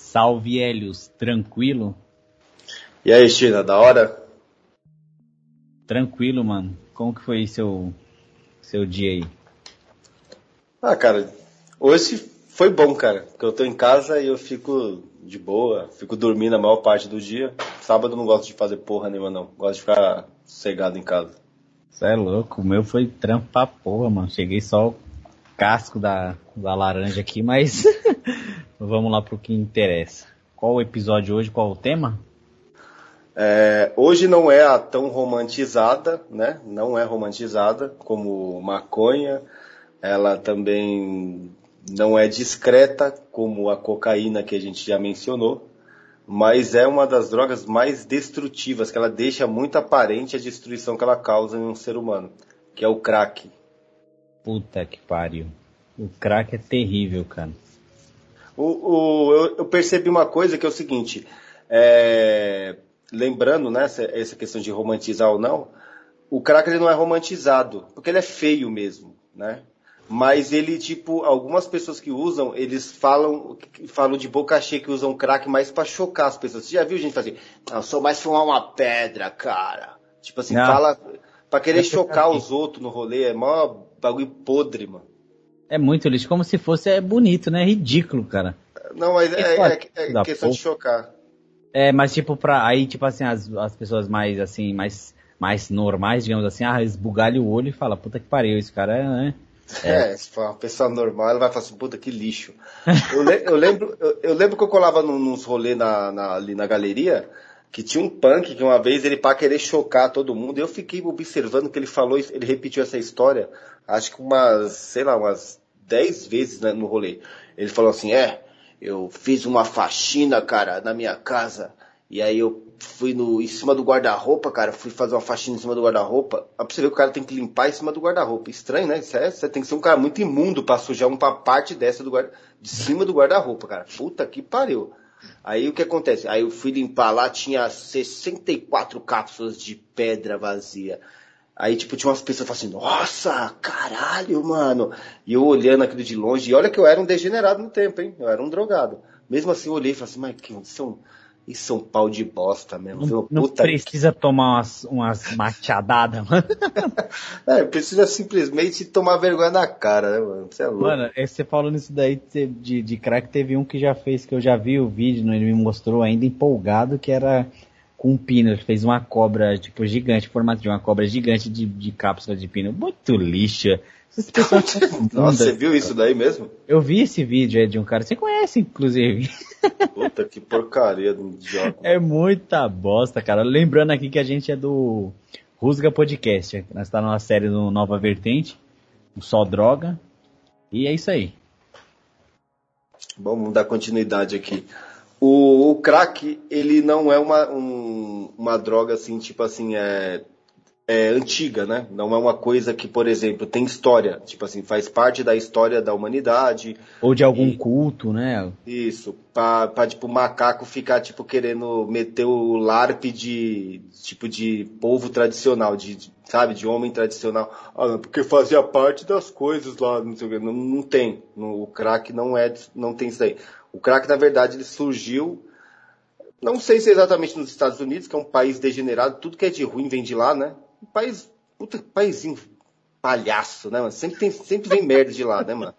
Salve Helios, tranquilo? E aí, China, da hora? Tranquilo, mano. Como que foi seu, seu dia aí? Ah, cara, hoje foi bom, cara. Porque eu tô em casa e eu fico de boa, fico dormindo a maior parte do dia. Sábado eu não gosto de fazer porra nenhuma, não. Gosto de ficar sossegado em casa. Você é louco, o meu foi trampo pra porra, mano. Cheguei só casco da, da laranja aqui, mas vamos lá pro que interessa. Qual o episódio hoje? Qual o tema? É, hoje não é a tão romantizada, né? Não é romantizada como maconha. Ela também não é discreta como a cocaína que a gente já mencionou, mas é uma das drogas mais destrutivas, que ela deixa muito aparente a destruição que ela causa em um ser humano, que é o crack. Puta que pariu. O crack é terrível, cara. O, o, eu, eu, percebi uma coisa que é o seguinte, é, lembrando né, essa, essa, questão de romantizar ou não, o crack ele não é romantizado, porque ele é feio mesmo, né? Mas ele, tipo, algumas pessoas que usam, eles falam, falam de boca cheia que usam crack mais para chocar as pessoas. Você já viu gente fazer, ah, eu sou mais fumar uma pedra, cara. Tipo assim, não. fala pra querer chocar os outros no rolê, é mó bagulho podre, mano. É muito lixo, como se fosse é bonito, né? É ridículo, cara. Não, mas é, é, é, é questão de chocar. É, mas tipo, pra. Aí, tipo assim, as, as pessoas mais assim, mais, mais normais, digamos assim, ah, esbugalha o olho e fala, puta que pariu, esse cara é, né? É, é se for uma pessoa normal, ela vai falar assim, puta que lixo. Eu, le eu lembro, eu, eu, lembro que eu colava num, nos rolês na, na, ali na galeria, que tinha um punk que uma vez ele para querer chocar todo mundo, eu fiquei observando que ele falou, ele repetiu essa história, acho que umas, sei lá, umas dez vezes né, no rolê. Ele falou assim, é, eu fiz uma faxina, cara, na minha casa, e aí eu fui no, em cima do guarda-roupa, cara, fui fazer uma faxina em cima do guarda-roupa. Pra você ver que o cara tem que limpar em cima do guarda-roupa. Estranho, né? É, você tem que ser um cara muito imundo pra sujar uma parte dessa do guarda, de cima do guarda-roupa, cara. Puta que pariu. Aí o que acontece? Aí eu fui limpar lá, tinha 64 cápsulas de pedra vazia. Aí, tipo, tinha umas pessoas falando assim, nossa, caralho, mano. E eu olhando aquilo de longe, e olha que eu era um degenerado no tempo, hein? Eu era um drogado. Mesmo assim, eu olhei e falei assim, mas que são isso é um pau de bosta mesmo. Não, não precisa que... tomar umas, umas machadadas, mano. é, precisa simplesmente tomar vergonha na cara, né, mano? Você é louco. Mano, é, você falando isso daí de, de crack, teve um que já fez, que eu já vi o vídeo, ele me mostrou ainda empolgado, que era com um pino. Ele fez uma cobra, tipo, gigante, formato de uma cobra gigante de, de cápsula de pino. Muito lixa. Nossa, você viu isso daí mesmo? Eu vi esse vídeo é, de um cara, você conhece, inclusive. Puta que porcaria do idiota. É muita bosta, cara. Lembrando aqui que a gente é do Rusga Podcast. Nós tá numa série do Nova Vertente, o Só Droga. E é isso aí. Vamos dar continuidade aqui. O, o crack, ele não é uma, um, uma droga assim, tipo assim, é é, antiga, né? Não é uma coisa que, por exemplo, tem história, tipo assim, faz parte da história da humanidade. Ou de algum e, culto, né? Isso, pra, pra, tipo, macaco ficar, tipo, querendo meter o larp de, tipo, de povo tradicional, de, de sabe, de homem tradicional. Ah, porque fazia parte das coisas lá, não sei o que. Não, não tem. No, o crack não é, não tem isso aí. O crack, na verdade, ele surgiu não sei se é exatamente nos Estados Unidos, que é um país degenerado, tudo que é de ruim vem de lá, né? um país, puta, paísinho palhaço, né, mano? Sempre, tem, sempre vem merda de lá, né, mano?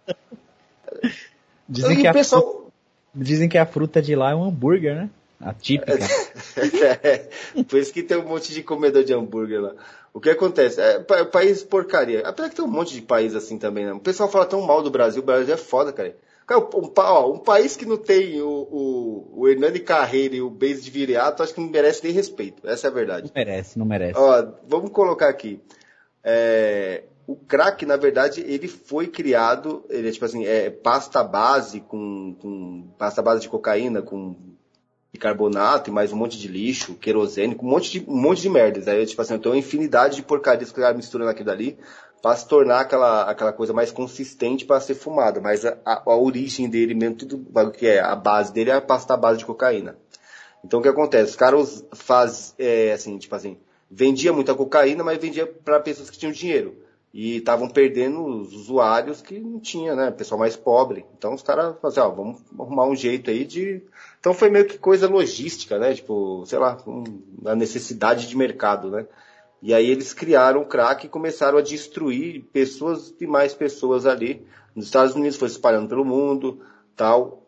Dizem que, pessoal... fruta, dizem que a fruta de lá é um hambúrguer, né? A típica. é, por isso que tem um monte de comedor de hambúrguer lá. O que acontece? É, país porcaria. Apesar que tem um monte de país assim também, né? O pessoal fala tão mal do Brasil, o Brasil é foda, cara. Cara, um, ó, um país que não tem o, o, o Hernani Carreira e o Beis de Viriato, acho que não merece nem respeito. Essa é a verdade. Não merece, não merece. Ó, vamos colocar aqui. É, o crack, na verdade, ele foi criado, ele é tipo assim, é pasta base com, com pasta base de cocaína, com bicarbonato e mais um monte de lixo, querosene, com um monte de, um monte de merdas. Aí, tipo assim, tem uma infinidade de porcarias que o cara mistura naquilo dali para se tornar aquela, aquela coisa mais consistente para ser fumada. Mas a, a, origem dele mesmo, tudo o que é, a base dele é a pasta base de cocaína. Então o que acontece? Os caras faz, é, assim, tipo assim, vendia muita cocaína, mas vendia para pessoas que tinham dinheiro. e estavam perdendo os usuários que não tinha, né? Pessoal mais pobre. Então os caras falaram, assim, ó, vamos arrumar um jeito aí de. Então foi meio que coisa logística, né? Tipo, sei lá, a necessidade de mercado, né? E aí eles criaram o crack e começaram a destruir pessoas e mais pessoas ali. Nos Estados Unidos foi espalhando pelo mundo, tal.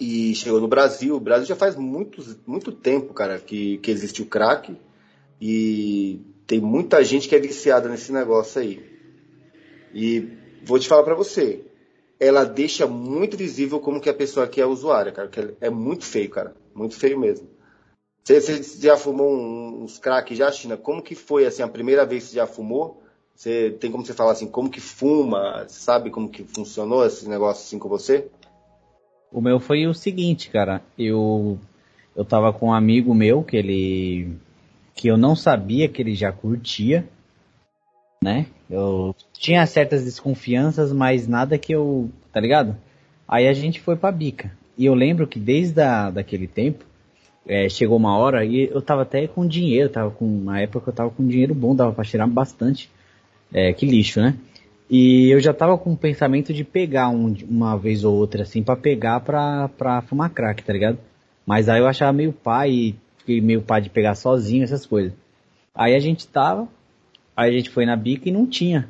E chegou no Brasil. O Brasil já faz muito, muito tempo, cara, que, que existe o crack. E tem muita gente que é viciada nesse negócio aí. E vou te falar para você, ela deixa muito visível como que a pessoa aqui é usuária, cara. Que é muito feio, cara. Muito feio mesmo. Você, você já fumou uns crack já, China? Como que foi, assim, a primeira vez que você já fumou? Você tem como você falar assim, como que fuma? Sabe como que funcionou esse negócio assim com você? O meu foi o seguinte, cara. Eu eu tava com um amigo meu que ele que eu não sabia que ele já curtia, né? Eu tinha certas desconfianças, mas nada que eu, tá ligado? Aí a gente foi pra bica. E eu lembro que desde a, daquele tempo, é, chegou uma hora e eu tava até com dinheiro, tava com, na época eu tava com dinheiro bom, dava pra tirar bastante. É, que lixo, né? E eu já tava com o pensamento de pegar um, uma vez ou outra, assim, para pegar pra, pra fumar crack, tá ligado? Mas aí eu achava meio pai, fiquei meio pai de pegar sozinho, essas coisas. Aí a gente tava, aí a gente foi na bica e não tinha.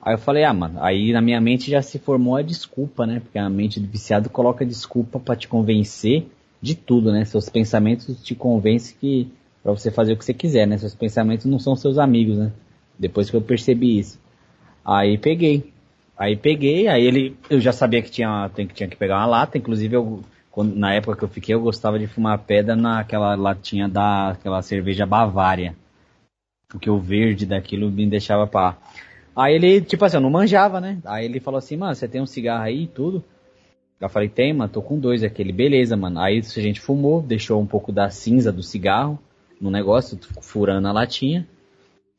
Aí eu falei, ah, mano, aí na minha mente já se formou a desculpa, né? Porque a mente do viciado coloca desculpa para te convencer de tudo, né? Seus pensamentos te convencem que para você fazer o que você quiser, né? Seus pensamentos não são seus amigos, né? Depois que eu percebi isso. Aí peguei. Aí peguei, aí ele, eu já sabia que tinha, que tinha que pegar uma lata, inclusive eu, quando, na época que eu fiquei, eu gostava de fumar pedra naquela latinha da, aquela cerveja Bavária. Porque o verde daquilo me deixava pá. Aí ele, tipo assim, eu não manjava, né? Aí ele falou assim, mano, você tem um cigarro aí e tudo? Eu falei, tem, mano, tô com dois aquele. Beleza, mano. Aí a gente fumou, deixou um pouco da cinza do cigarro no negócio, furando a latinha.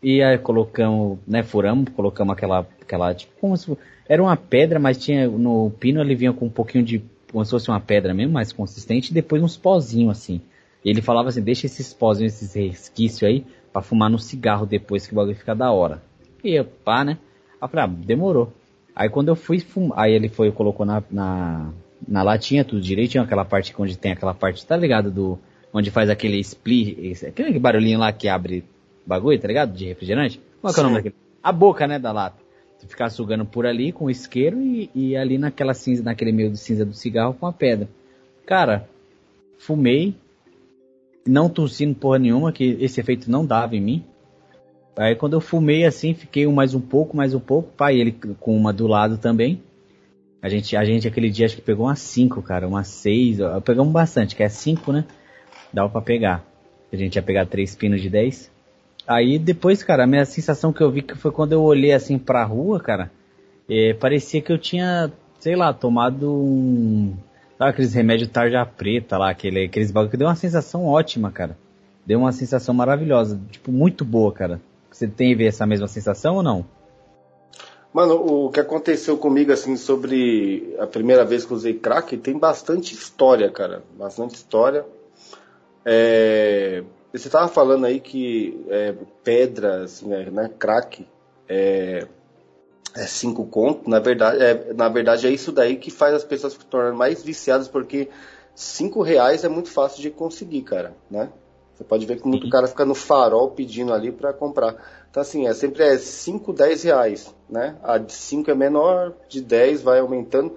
E aí colocamos, né, furamos, colocamos aquela, aquela, tipo, como se era uma pedra, mas tinha, no pino ele vinha com um pouquinho de, como se fosse uma pedra mesmo, mais consistente, e depois uns pozinhos assim. E ele falava assim, deixa esses pozinhos, esses resquícios aí, para fumar no cigarro depois que o bagulho fica da hora. E eu, pá, né? Aí eu falei, ah, demorou. Aí quando eu fui fumar, aí ele foi, colocou na, na, na latinha tudo direitinho, aquela parte onde tem aquela parte, tá ligado? Do, onde faz aquele split, aquele barulhinho lá que abre bagulho, tá ligado? De refrigerante. Qual é, é o nome daquele? A boca, né, da lata. Você ficar sugando por ali com o isqueiro e, e ali naquela cinza, naquele meio de cinza do cigarro com a pedra. Cara, fumei, não tossindo porra nenhuma, que esse efeito não dava em mim. Aí quando eu fumei assim, fiquei mais um pouco, mais um pouco, pai, ele com uma do lado também. A gente, a gente aquele dia acho que pegou umas 5, cara, umas 6, pegamos bastante, que é 5, né? Dava pra pegar. A gente ia pegar 3 pinos de 10. Aí depois, cara, a minha sensação que eu vi que foi quando eu olhei assim pra rua, cara, é, parecia que eu tinha, sei lá, tomado um. Sabe aqueles remédios tarja preta lá, aquele, aqueles bagulho que deu uma sensação ótima, cara. Deu uma sensação maravilhosa, tipo, muito boa, cara. Você tem essa mesma sensação ou não? Mano, o que aconteceu comigo, assim, sobre a primeira vez que usei crack, tem bastante história, cara. Bastante história. É, você estava falando aí que é, pedra, assim, né, crack, é, é cinco contos. Na verdade, é, na verdade, é isso daí que faz as pessoas se tornarem mais viciadas, porque cinco reais é muito fácil de conseguir, cara, né? Você pode ver que muito cara fica no farol pedindo ali para comprar. Então, assim, é sempre é 5, 10 reais, né? A de 5 é menor, de 10 vai aumentando.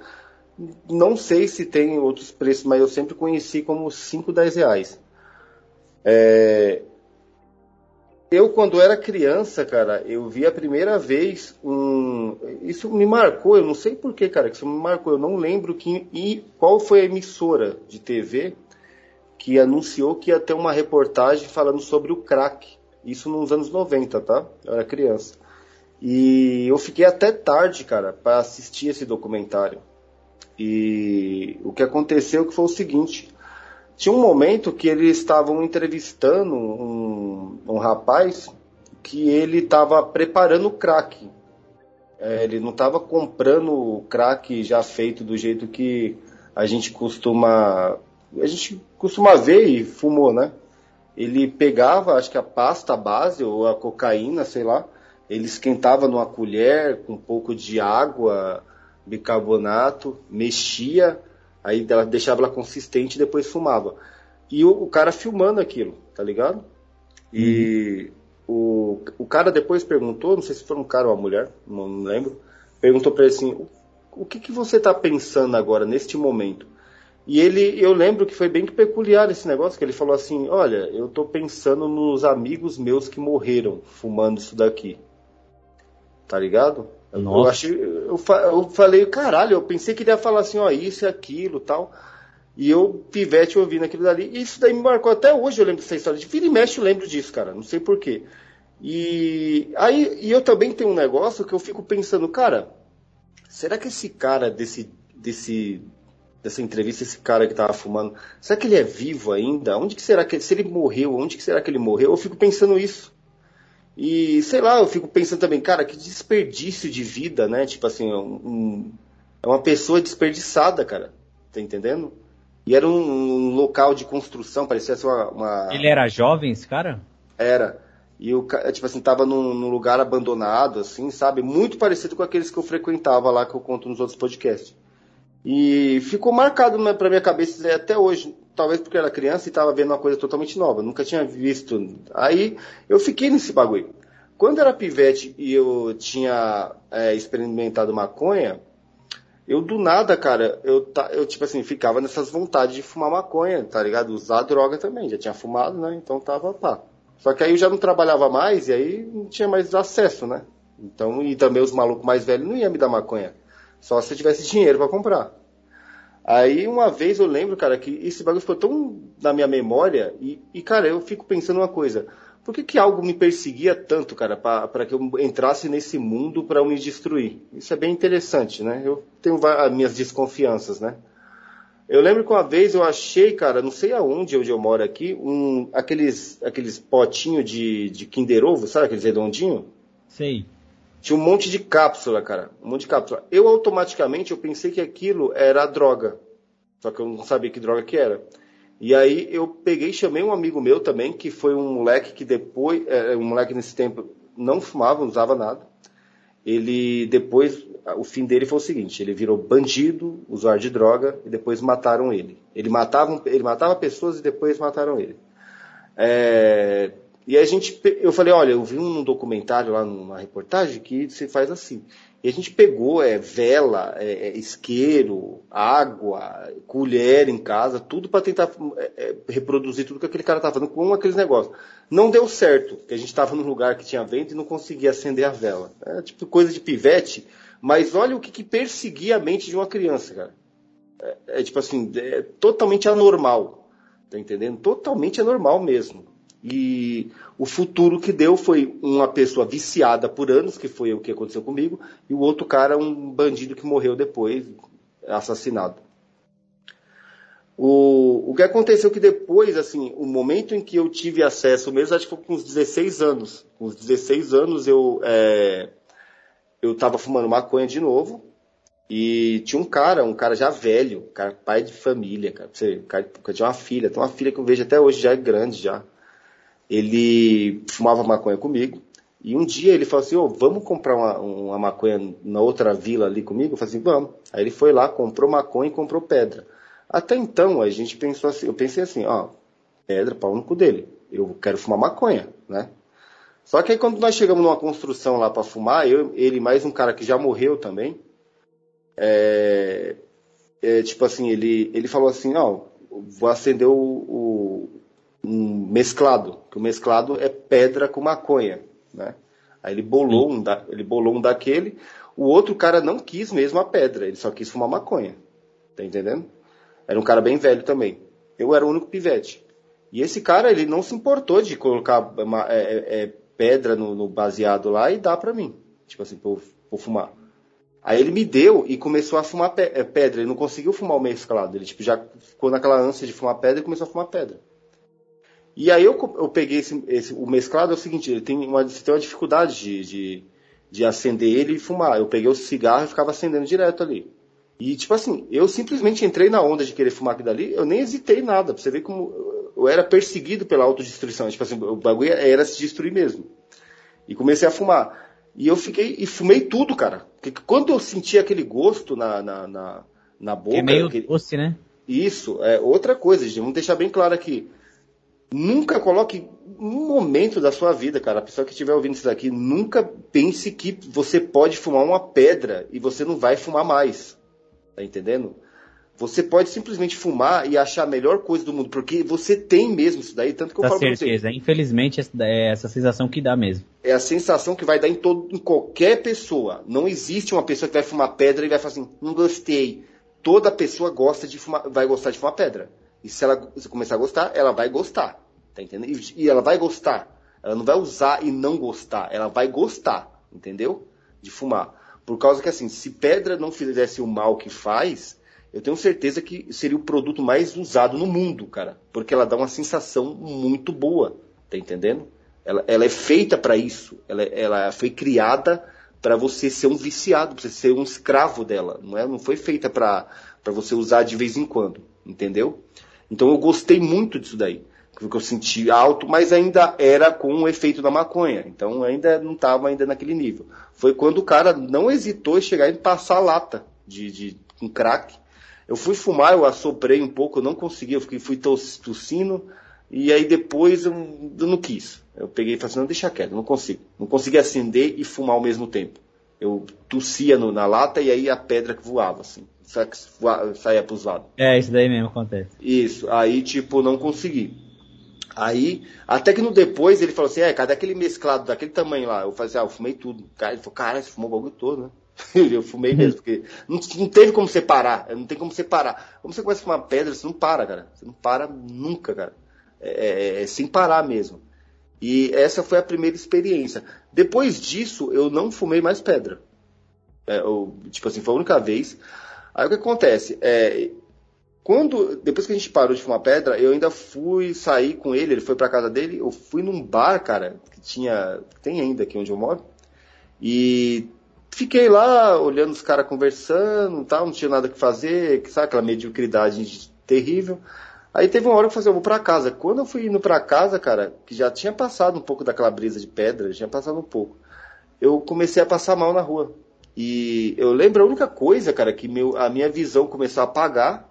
Não sei se tem outros preços, mas eu sempre conheci como 5, 10 reais. É... Eu, quando era criança, cara, eu vi a primeira vez um. Isso me marcou, eu não sei porquê, cara, que isso me marcou. Eu não lembro que... e qual foi a emissora de TV que anunciou que ia ter uma reportagem falando sobre o crack. Isso nos anos 90, tá? Eu era criança. E eu fiquei até tarde, cara, para assistir esse documentário. E o que aconteceu que foi o seguinte: tinha um momento que eles estavam entrevistando um, um rapaz que ele estava preparando o crack. É, ele não estava comprando o crack já feito do jeito que a gente costuma a gente costuma ver e fumou, né? Ele pegava, acho que a pasta base ou a cocaína, sei lá, Ele esquentava numa colher com um pouco de água, bicarbonato, mexia, aí ela deixava ela consistente e depois fumava. E o, o cara filmando aquilo, tá ligado? E uhum. o, o cara depois perguntou, não sei se foi um cara ou uma mulher, não, lembro, perguntou para ele assim, o, o que, que você está pensando agora, neste momento? E ele, eu lembro que foi bem peculiar esse negócio, que ele falou assim, olha, eu estou pensando nos amigos meus que morreram fumando isso daqui. Tá ligado? Nossa. Eu, achei, eu, eu falei, caralho, eu pensei que ele ia falar assim, ó, isso e aquilo tal. E eu, pivete, ouvindo aquilo dali. E isso daí me marcou até hoje, eu lembro dessa história. De vira e mexe, eu lembro disso, cara. Não sei porquê. E aí, e eu também tenho um negócio que eu fico pensando, cara, será que esse cara desse, desse, dessa entrevista, esse cara que tava fumando, será que ele é vivo ainda? Onde que será que, se ele morreu, onde que será que ele morreu? Eu fico pensando isso. E sei lá, eu fico pensando também, cara, que desperdício de vida, né? Tipo assim, um, é uma pessoa desperdiçada, cara. Tá entendendo? E era um, um local de construção, parecia ser uma, uma, Ele era jovem, esse cara? Era. E o tipo assim, tava num, num, lugar abandonado, assim, sabe? Muito parecido com aqueles que eu frequentava lá, que eu conto nos outros podcasts. E ficou marcado pra minha cabeça até hoje talvez porque era criança e estava vendo uma coisa totalmente nova, nunca tinha visto. Aí eu fiquei nesse bagulho. Quando era pivete e eu tinha é, experimentado maconha, eu do nada, cara, eu, eu tipo assim, ficava nessas vontades de fumar maconha, tá ligado? Usar droga também, já tinha fumado, né? Então tava pá. Só que aí eu já não trabalhava mais e aí não tinha mais acesso, né? Então, e também os malucos mais velhos não iam me dar maconha. Só se eu tivesse dinheiro para comprar. Aí uma vez eu lembro, cara, que esse bagulho ficou tão na minha memória e, e cara, eu fico pensando uma coisa. Por que, que algo me perseguia tanto, cara, para que eu entrasse nesse mundo para me destruir? Isso é bem interessante, né? Eu tenho as minhas desconfianças, né? Eu lembro que uma vez eu achei, cara, não sei aonde, onde eu moro aqui, um, aqueles, aqueles potinhos de, de Kinder Ovo, sabe aqueles redondinhos? Sei. Tinha um monte de cápsula, cara. Um monte de cápsula. Eu automaticamente eu pensei que aquilo era droga. Só que eu não sabia que droga que era. E aí eu peguei chamei um amigo meu também, que foi um moleque que depois, é, um moleque nesse tempo não fumava, não usava nada. Ele depois, o fim dele foi o seguinte: ele virou bandido, usuário de droga e depois mataram ele. Ele matava, ele matava pessoas e depois mataram ele. É, e a gente, eu falei, olha, eu vi um documentário lá numa reportagem que se faz assim. E a gente pegou é, vela, é, é isqueiro, água, colher em casa, tudo para tentar é, é, reproduzir tudo que aquele cara estava fazendo com aqueles negócios. Não deu certo, porque a gente estava num lugar que tinha vento e não conseguia acender a vela. É tipo coisa de pivete, mas olha o que, que perseguia a mente de uma criança, cara. É, é tipo assim, é totalmente anormal. Tá entendendo? Totalmente anormal mesmo. E o futuro que deu foi uma pessoa viciada por anos, que foi o que aconteceu comigo, e o outro cara, um bandido que morreu depois, assassinado. O, o que aconteceu que depois, assim, o momento em que eu tive acesso mesmo, acho que foi com uns 16 anos. Com uns 16 anos eu, é, eu tava fumando maconha de novo, e tinha um cara, um cara já velho, cara, pai de família, cara, você, cara, tinha uma filha, tem uma filha que eu vejo até hoje, já é grande já ele fumava maconha comigo. E um dia ele falou assim, oh, vamos comprar uma, uma maconha na outra vila ali comigo? Eu falei assim, vamos. Aí ele foi lá, comprou maconha e comprou pedra. Até então a gente pensou assim, eu pensei assim, ó, pedra, pau no cu dele. Eu quero fumar maconha, né? Só que aí quando nós chegamos numa construção lá para fumar, eu, ele mais um cara que já morreu também, é, é, tipo assim, ele, ele falou assim, ó, vou acender o, o, um mesclado, que o mesclado é pedra com maconha, né? Aí ele bolou, um da, ele bolou um daquele, o outro cara não quis mesmo a pedra, ele só quis fumar maconha, tá entendendo? Era um cara bem velho também. Eu era o único pivete. E esse cara, ele não se importou de colocar uma, é, é, é pedra no, no, baseado lá e dar pra mim, tipo assim, pra eu, pra eu fumar. Aí ele me deu e começou a fumar é, pedra. Ele não conseguiu fumar o mesclado. Ele tipo, já ficou naquela ânsia de fumar pedra e começou a fumar pedra. E aí eu, eu peguei esse, esse, o mesclado é o seguinte, ele tem uma, você tem uma dificuldade de, de, de acender ele e fumar. Eu peguei o cigarro e ficava acendendo direto ali. E tipo assim, eu simplesmente entrei na onda de querer fumar aquilo dali, eu nem hesitei nada, pra você ver como eu era perseguido pela autodestruição. Tipo assim, o bagulho era se destruir mesmo. E comecei a fumar. E eu fiquei e fumei tudo, cara. Porque quando eu senti aquele gosto na, na, na, na boca. É meio aquele... doce, né? Isso, é outra coisa, gente. Vamos deixar bem claro aqui. Nunca coloque um momento da sua vida, cara. A pessoa que estiver ouvindo isso daqui, nunca pense que você pode fumar uma pedra e você não vai fumar mais. Tá entendendo? Você pode simplesmente fumar e achar a melhor coisa do mundo, porque você tem mesmo isso daí, tanto que eu Com falo certeza. pra você. Infelizmente, é essa sensação que dá mesmo. É a sensação que vai dar em, todo, em qualquer pessoa. Não existe uma pessoa que vai fumar pedra e vai falar assim, não gostei. Toda pessoa gosta de fumar, vai gostar de fumar pedra. E se ela se começar a gostar, ela vai gostar. Tá entendendo? E, ela vai gostar. Ela não vai usar e não gostar. Ela vai gostar, entendeu? De fumar. Por causa que assim, se pedra não fizesse o mal que faz, eu tenho certeza que seria o produto mais usado no mundo, cara. Porque ela dá uma sensação muito boa, tá entendendo? Ela, ela é feita para isso. Ela, ela foi criada para você ser um viciado, para você ser um escravo dela. Não, é, não foi feita para você usar de vez em quando, entendeu? Então eu gostei muito disso daí. Porque eu senti alto, mas ainda era com o efeito da maconha. Então ainda não estava ainda naquele nível. Foi quando o cara não hesitou em chegar e passar a lata de, de um crack eu fui fumar, eu assoprei um pouco, eu não consegui, eu fiquei, fui tossindo, e aí depois eu, eu, não quis. Eu peguei e falei assim, não, deixa quieto, não consigo. Não consegui acender e fumar ao mesmo tempo. Eu tossia no, na lata e aí a pedra que voava, assim, saía pros lados. É, isso daí mesmo acontece. Isso, aí tipo, não consegui. Aí, até que no depois ele falou assim, é, cadê aquele mesclado daquele tamanho lá? Eu falei assim, ah, eu fumei tudo. Cara, ele falou, cara, você fumou o bagulho todo, né? eu fumei mesmo, porque não, não teve como separar, não tem como separar. Como você começa a fumar pedra, você não para, cara. Você não para nunca, cara. É, é, é, sem parar mesmo. E essa foi a primeira experiência. Depois disso, eu não fumei mais pedra. É, eu, tipo assim, foi a única vez. Aí o que acontece? É, quando, depois que a gente parou de fumar pedra, eu ainda fui sair com ele, ele foi pra casa dele, eu fui num bar, cara, que tinha, tem ainda aqui onde eu moro, e fiquei lá olhando os caras conversando, tal, não tinha nada que fazer, sabe aquela mediocridade terrível. Aí teve uma hora que eu falei, eu vou pra casa. Quando eu fui indo pra casa, cara, que já tinha passado um pouco daquela brisa de pedra, já tinha passado um pouco, eu comecei a passar mal na rua. E eu lembro a única coisa, cara, que meu, a minha visão começou a apagar,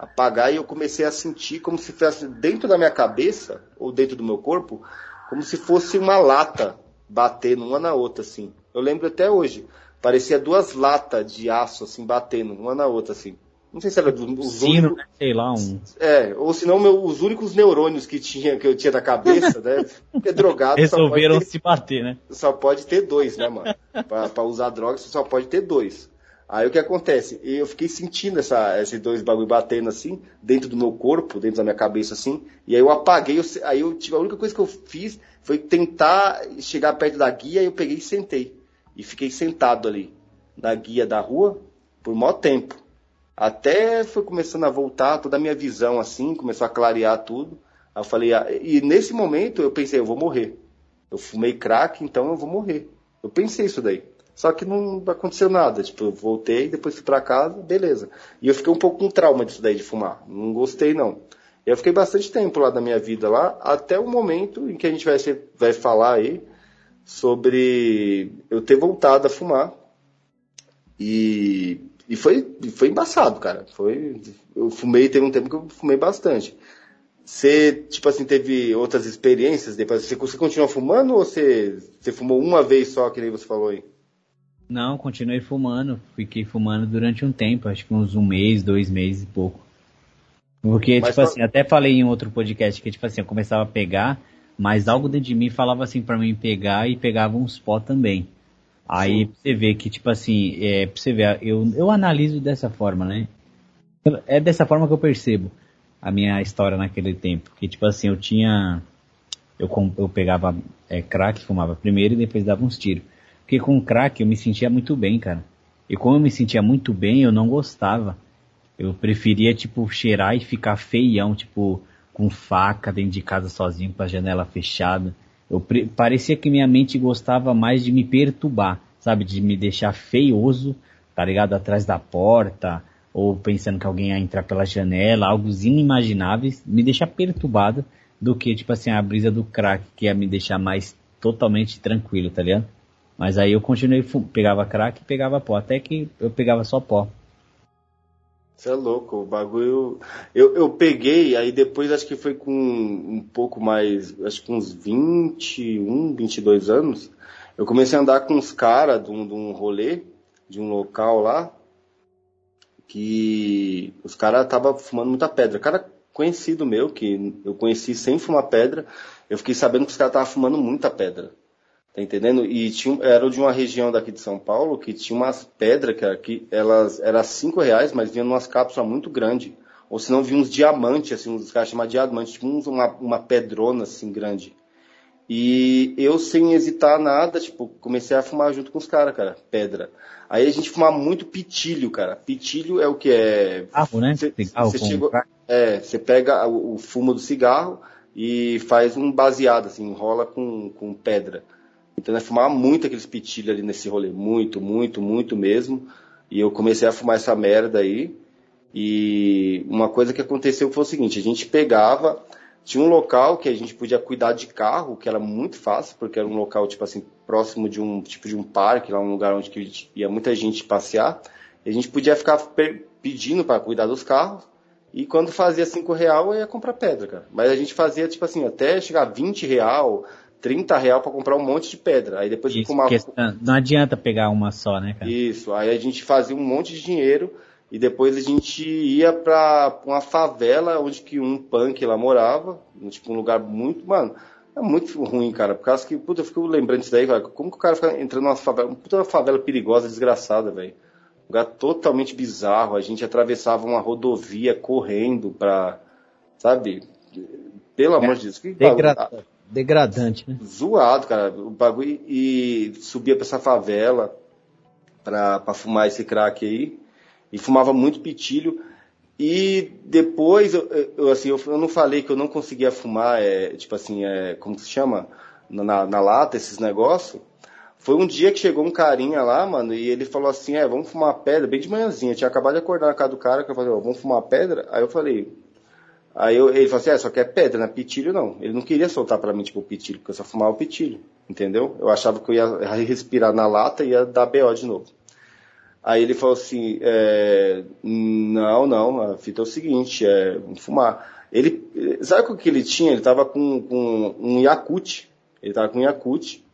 apagar e eu comecei a sentir como se fosse dentro da minha cabeça, ou dentro do meu corpo, como se fosse uma lata batendo uma na outra, assim. Eu lembro até hoje. Parecia duas latas de aço, assim, batendo uma na outra, assim. Não sei se era os Sino, únicos... né? sei lá, um. É, ou senão meu, os únicos neurônios que, tinha, que eu tinha na cabeça, né? Porque drogado. Resolveram ter, se bater, né? Só pode ter dois, né, mano? pra usar drogas, você só pode ter dois. Aí o que acontece? Eu fiquei sentindo essa, esses dois bagulho batendo assim, dentro do meu corpo, dentro da minha cabeça assim, e aí eu apaguei, eu, aí eu tive, a única coisa que eu fiz foi tentar chegar perto da guia, e eu peguei e sentei. E fiquei sentado ali, na guia da rua, por maior tempo. Até foi começando a voltar toda a minha visão assim, começou a clarear tudo. Aí eu falei, ah, e nesse momento eu pensei, eu vou morrer. Eu fumei crack, então eu vou morrer. Eu pensei isso daí. Só que não aconteceu nada. Tipo, eu voltei, depois fui para casa, beleza. E eu fiquei um pouco com trauma disso daí de fumar. Não gostei, não. Eu fiquei bastante tempo lá da minha vida lá, até o momento em que a gente vai, ser, vai falar aí sobre eu ter voltado a fumar. E, e foi, foi embaçado, cara. Foi, eu fumei, teve um tempo que eu fumei bastante. Você, tipo assim, teve outras experiências depois? Você, você continua fumando ou você, você fumou uma vez só, que nem você falou aí? Não, continuei fumando. Fiquei fumando durante um tempo, acho que uns um mês, dois meses e pouco. Porque, Mas tipo assim, até falei em outro podcast que, tipo assim, eu começava a pegar, mas algo dentro de mim falava assim para mim pegar e pegava uns pó também. Aí Sim. você vê que, tipo assim, é, pra você ver, eu, eu analiso dessa forma, né? É dessa forma que eu percebo a minha história naquele tempo. Que, tipo assim, eu tinha. Eu, eu pegava é, crack, fumava primeiro e depois dava uns tiros. Porque com crack eu me sentia muito bem, cara. E como eu me sentia muito bem, eu não gostava. Eu preferia, tipo, cheirar e ficar feião, tipo, com faca dentro de casa sozinho com a janela fechada. Eu parecia que minha mente gostava mais de me perturbar, sabe, de me deixar feioso, tá ligado, atrás da porta, ou pensando que alguém ia entrar pela janela, algo inimagináveis, me deixar perturbado do que, tipo assim, a brisa do crack, que ia me deixar mais totalmente tranquilo, tá ligado? Mas aí eu continuei, pegava crack e pegava pó, até que eu pegava só pó. Você é louco, o bagulho. Eu, eu peguei, aí depois acho que foi com um pouco mais, acho que uns 21, 22 anos, eu comecei a andar com uns caras de, um, de um rolê, de um local lá, que os caras estavam fumando muita pedra. Cara conhecido meu, que eu conheci sem fumar pedra, eu fiquei sabendo que os caras estavam fumando muita pedra. Tá entendendo? E tinha, era de uma região daqui de São Paulo que tinha umas pedras que, que elas eram cinco reais, mas vinham umas cápsulas muito grandes. Ou se não, vinha uns diamantes, assim, uns caras chamavam diamante, tipo uma, uma pedrona assim grande. E eu, sem hesitar nada, tipo, comecei a fumar junto com os caras, cara, pedra. Aí a gente fumava muito pitilho, cara. Pitilho é o que é. Cigarro, né? Cê, cigarro, chegou, é, você pega o, o fumo do cigarro e faz um baseado, assim, enrola com, com pedra. Então nós fumava muito aqueles pitilhos ali nesse rolê, muito, muito, muito mesmo. E eu comecei a fumar essa merda aí. E uma coisa que aconteceu foi o seguinte, a gente pegava, tinha um local que a gente podia cuidar de carro, que era muito fácil, porque era um local, tipo assim, próximo de um tipo de um parque, lá um lugar onde ia muita gente passear. E a gente podia ficar pedindo para cuidar dos carros. E quando fazia 5 real, eu ia comprar pedra, cara. Mas a gente fazia, tipo assim, até chegar a 20 real, 30 real para comprar um monte de pedra. Aí depois Isso, fumava... Não adianta pegar uma só, né, cara? Isso, aí a gente fazia um monte de dinheiro e depois a gente ia pra uma favela onde que um punk lá morava, tipo um lugar muito, mano, é muito ruim, cara, por causa que, puta, eu fico lembrando disso daí, cara, como que o cara fica entrando numa favela, puta uma favela perigosa, desgraçada, velho. Um lugar totalmente bizarro, a gente atravessava uma rodovia correndo pra, sabe, pelo amor de Deus, que Degrada degradante, né? Zoado, cara. O bagulho e subia pra essa favela pra, pra fumar esse crack aí. E fumava muito pitilho. E depois, eu, eu assim, eu, eu, não falei que eu não conseguia fumar, é, tipo assim, é, como se chama? Na, na lata, esses negócios. Foi um dia que chegou um carinha lá, mano, e ele falou assim, é, vamos fumar pedra, bem de manhãzinha. Tinha acabado de acordar na casa do cara, que eu falei, vamos fumar pedra? Aí eu falei, Aí eu, ele falou assim, é, só quer pedra, né? Pitilho não. Ele não queria soltar para mim, tipo, o pitilho, porque eu só fumava o pitilho, entendeu? Eu achava que eu ia respirar na lata e ia dar BO de novo. Aí ele falou assim, é, não, não, a fita é o seguinte, é fumar. Ele, sabe o que ele tinha? Ele tava com, com um Yakut, ele tava com um Yakut,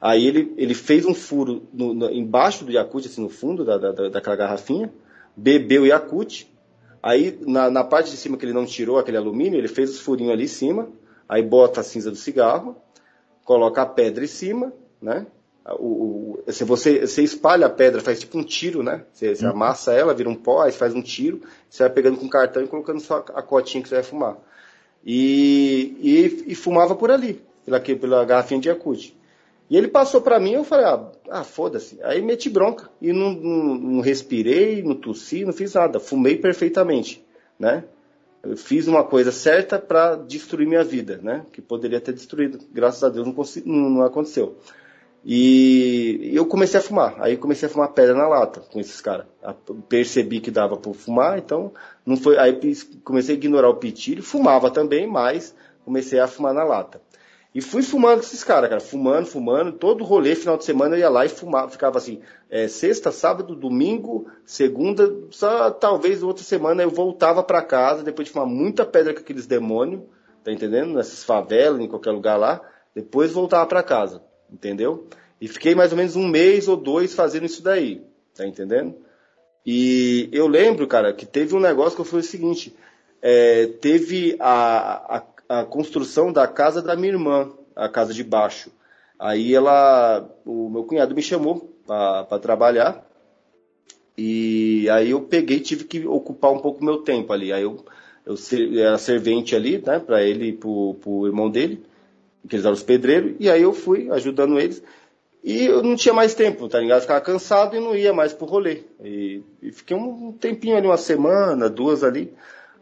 aí ele, ele fez um furo no, no, embaixo do Yakut, assim, no fundo da, da, daquela garrafinha, bebeu o Yakut, Aí, na, na, parte de cima que ele não tirou aquele alumínio, ele fez os furinhos ali em cima, aí bota a cinza do cigarro, coloca a pedra em cima, né? O, o, se você, você espalha a pedra, faz tipo um tiro, né? Você, você uhum. amassa ela, vira um pó, aí faz um tiro, você vai pegando com cartão e colocando só a cotinha que você vai fumar. E, e, e fumava por ali, pela, pela garrafinha de Yakut. E ele passou para mim, eu falei, ah, ah foda-se. Aí meti bronca. E não, não, não, respirei, não tossi, não fiz nada. Fumei perfeitamente, né? Eu fiz uma coisa certa para destruir minha vida, né? Que poderia ter destruído. Graças a Deus não, não, não aconteceu. E eu comecei a fumar. Aí comecei a fumar pedra na lata com esses caras. Percebi que dava para fumar, então não foi. Aí comecei a ignorar o pitilho, fumava também, mas comecei a fumar na lata. E fui fumando com esses caras, cara, fumando, fumando, todo rolê, final de semana eu ia lá e fumava, ficava assim, é, sexta, sábado, domingo, segunda, só talvez outra semana eu voltava para casa, depois de fumar muita pedra com aqueles demônios, tá entendendo? Nessas favelas, em qualquer lugar lá, depois voltava para casa, entendeu? E fiquei mais ou menos um mês ou dois fazendo isso daí, tá entendendo? E eu lembro, cara, que teve um negócio que foi o seguinte, é, teve a, a a construção da casa da minha irmã, a casa de baixo. Aí ela, o meu cunhado me chamou para trabalhar e aí eu peguei, tive que ocupar um pouco meu tempo ali. Aí eu, eu era servente ali, né, para ele e pro, pro irmão dele, que eles eram os pedreiros, e aí eu fui ajudando eles. E eu não tinha mais tempo, tá ligado? ficava cansado e não ia mais pro rolê. E, e fiquei um tempinho ali, uma semana, duas ali.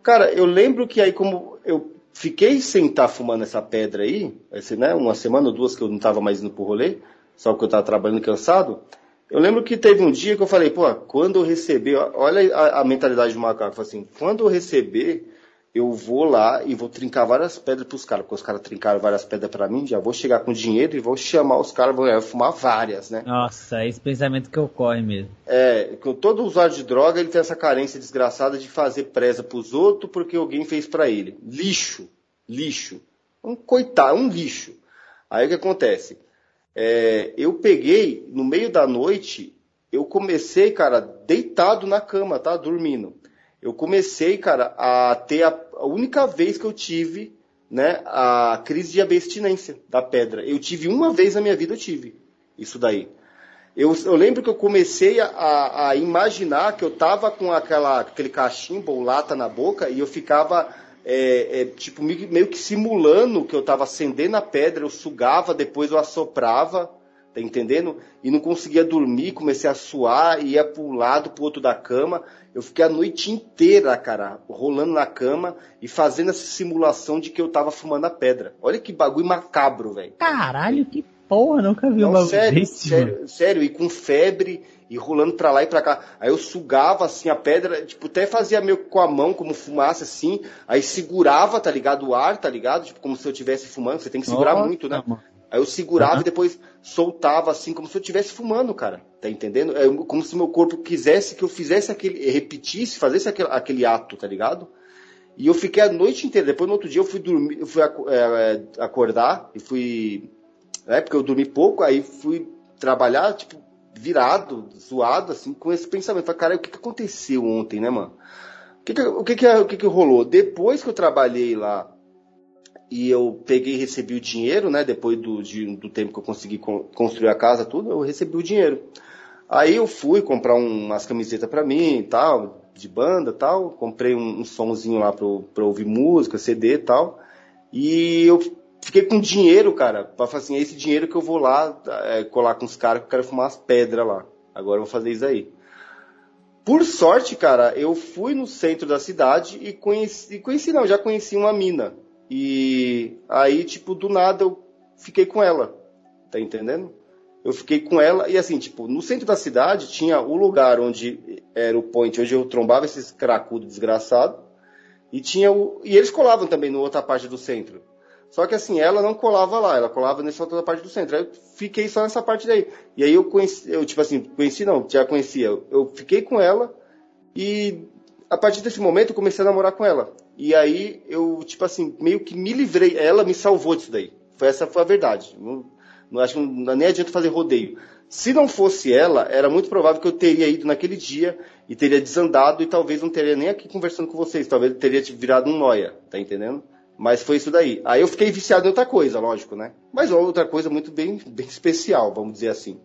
Cara, eu lembro que aí como eu Fiquei sem estar tá fumando essa pedra aí, esse, né, uma semana ou duas que eu não estava mais indo pro rolê, só porque eu estava trabalhando cansado. Eu lembro que teve um dia que eu falei, pô, quando eu receber, olha a, a mentalidade do macaco, assim, quando eu receber eu vou lá e vou trincar várias pedras pros caras, porque os caras trincaram várias pedras para mim, já vou chegar com dinheiro e vou chamar os caras, vou fumar várias, né? Nossa, é esse pensamento que ocorre mesmo. É, com todo usuário de droga, ele tem essa carência desgraçada de fazer presa pros outros porque alguém fez para ele. Lixo, lixo. Um coitado, um lixo. Aí o que acontece? É, eu peguei, no meio da noite, eu comecei, cara, deitado na cama, tá? Dormindo eu comecei, cara, a ter a, a única vez que eu tive, né, a crise de abstinência da pedra. Eu tive uma vez na minha vida, eu tive isso daí. Eu, eu lembro que eu comecei a, a, imaginar que eu tava com aquela, aquele cachimbo ou lata na boca e eu ficava é, é, tipo meio que simulando que eu tava acendendo a pedra, eu sugava, depois eu assoprava, tá entendendo? E não conseguia dormir, comecei a suar, ia para um lado, para o outro da cama. Eu fiquei a noite inteira, cara, rolando na cama e fazendo essa simulação de que eu tava fumando a pedra. Olha que bagulho macabro, velho. Caralho, que porra, nunca vi um bagulho sério, desse, sério, mano. sério, e com febre e rolando pra lá e pra cá. Aí eu sugava assim a pedra, tipo, até fazia meio com a mão, como fumaça assim, aí segurava, tá ligado? O ar, tá ligado? Tipo, como se eu estivesse fumando, você tem que segurar muito, né? Mano. Aí eu segurava uhum. e depois soltava assim, como se eu estivesse fumando, cara. Tá entendendo? É como se meu corpo quisesse que eu fizesse aquele, repetisse, fizesse aquele, aquele ato, tá ligado? E eu fiquei a noite inteira. Depois no outro dia eu fui dormir, eu fui é, é, acordar e fui. É, porque eu dormi pouco, aí fui trabalhar, tipo, virado, zoado, assim, com esse pensamento. Falei, cara, o que, que aconteceu ontem, né, mano? O que, que, o que, que, o que, que rolou? Depois que eu trabalhei lá e eu peguei e recebi o dinheiro, né? Depois do, de, do tempo que eu consegui construir a casa, tudo, eu recebi o dinheiro. Aí eu fui comprar um, umas camisetas para mim e tal, de banda tal. Comprei um, um somzinho lá pra, pra ouvir música, CD e tal. E eu fiquei com dinheiro, cara, pra falar assim, é esse dinheiro que eu vou lá é, colar com os caras que eu quero fumar as pedras lá. Agora eu vou fazer isso aí. Por sorte, cara, eu fui no centro da cidade e conheci, conheci não, já conheci uma mina. E aí, tipo, do nada eu fiquei com ela. Tá entendendo? Eu fiquei com ela e assim, tipo, no centro da cidade tinha o lugar onde era o point onde eu trombava esses cracudos desgraçados. E tinha o. E eles colavam também na outra parte do centro. Só que assim, ela não colava lá, ela colava nessa outra parte do centro. Aí eu fiquei só nessa parte daí. E aí eu conheci, eu tipo assim, conheci não, já conhecia. Eu fiquei com ela e a partir desse momento eu comecei a namorar com ela. E aí eu, tipo assim, meio que me livrei. Ela me salvou disso daí. Foi, essa foi a verdade. Não, não acho que não, nem adianta fazer rodeio. Se não fosse ela, era muito provável que eu teria ido naquele dia e teria desandado e talvez não teria nem aqui conversando com vocês. Talvez teria virado um noia, tá entendendo? Mas foi isso daí. Aí eu fiquei viciado em outra coisa, lógico, né? Mas outra coisa muito bem, bem especial, vamos dizer assim.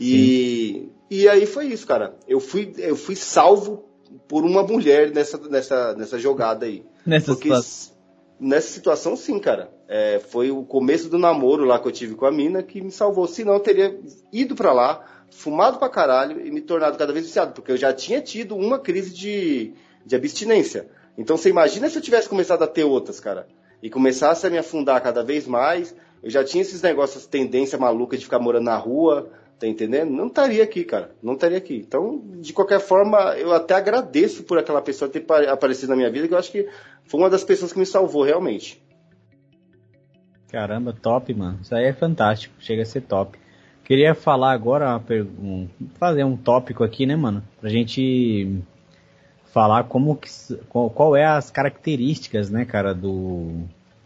E, e aí foi isso, cara. Eu fui, eu fui salvo por uma mulher nessa, nessa, nessa jogada aí. Nessa Porque, situação. Nessa situação, sim, cara. É, foi o começo do namoro lá que eu tive com a mina que me salvou. Senão eu teria ido para lá, fumado pra caralho e me tornado cada vez viciado. Porque eu já tinha tido uma crise de, de abstinência. Então você imagina se eu tivesse começado a ter outras, cara. E começasse a me afundar cada vez mais. Eu já tinha esses negócios, tendência maluca de ficar morando na rua, Tá entendendo? Não estaria aqui, cara. Não estaria aqui. Então, de qualquer forma, eu até agradeço por aquela pessoa ter aparecido na minha vida, que eu acho que foi uma das pessoas que me salvou realmente. Caramba, top, mano. Isso aí é fantástico. Chega a ser top. Queria falar agora, um, fazer um tópico aqui, né, mano? Pra gente falar como que, qual, qual é as características, né, cara, do,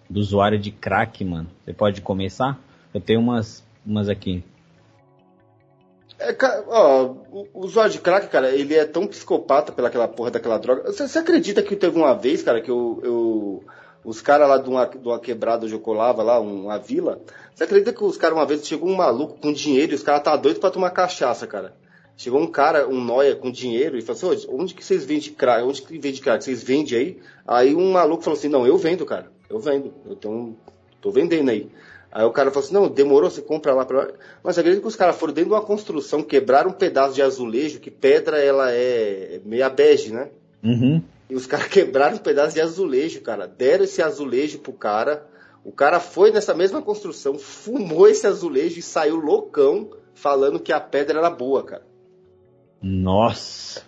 do usuário de crack, mano. Você pode começar? Eu tenho umas, umas aqui. É, ó, o usuário de crack, cara, ele é tão psicopata pelaquela porra daquela droga. Você, você acredita que teve uma vez, cara, que eu, eu os caras lá de uma, de uma quebrada onde eu colava lá, uma vila, você acredita que os caras uma vez chegou um maluco com dinheiro e os caras tá doidos pra tomar cachaça, cara? Chegou um cara, um noia com dinheiro e falou assim, onde que vocês vendem crack? Onde que vende crack? Vocês vendem aí? Aí um maluco falou assim, não, eu vendo, cara. Eu vendo. Eu tô vendendo aí. Aí o cara falou assim, não, demorou, você compra lá. Pra... Mas acredito que os caras foram dentro de uma construção, quebraram um pedaço de azulejo, que pedra ela é meia bege, né? Uhum. E os caras quebraram um pedaço de azulejo, cara. Deram esse azulejo pro cara. O cara foi nessa mesma construção, fumou esse azulejo e saiu loucão, falando que a pedra era boa, cara. Nossa.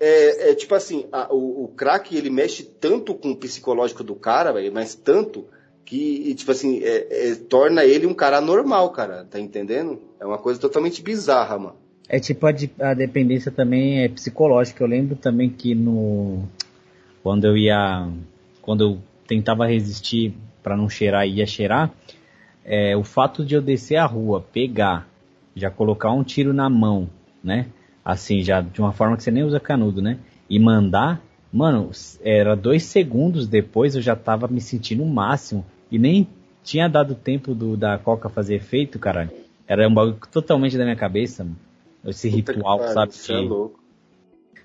é, é tipo assim, a, o, o crack ele mexe tanto com o psicológico do cara, véio, mas tanto que, tipo assim, é, é, torna ele um cara normal, cara, tá entendendo? É uma coisa totalmente bizarra, mano. É tipo a, a dependência também é psicológica. Eu lembro também que no quando eu ia quando eu tentava resistir para não cheirar e ia cheirar, é, o fato de eu descer a rua, pegar, já colocar um tiro na mão, né? Assim, já de uma forma que você nem usa canudo, né? E mandar, mano, era dois segundos depois eu já tava me sentindo o máximo. E nem tinha dado tempo do, da coca fazer efeito, caralho. Era um bagulho totalmente da minha cabeça, mano. Esse Puta ritual, cara, sabe? Isso é louco.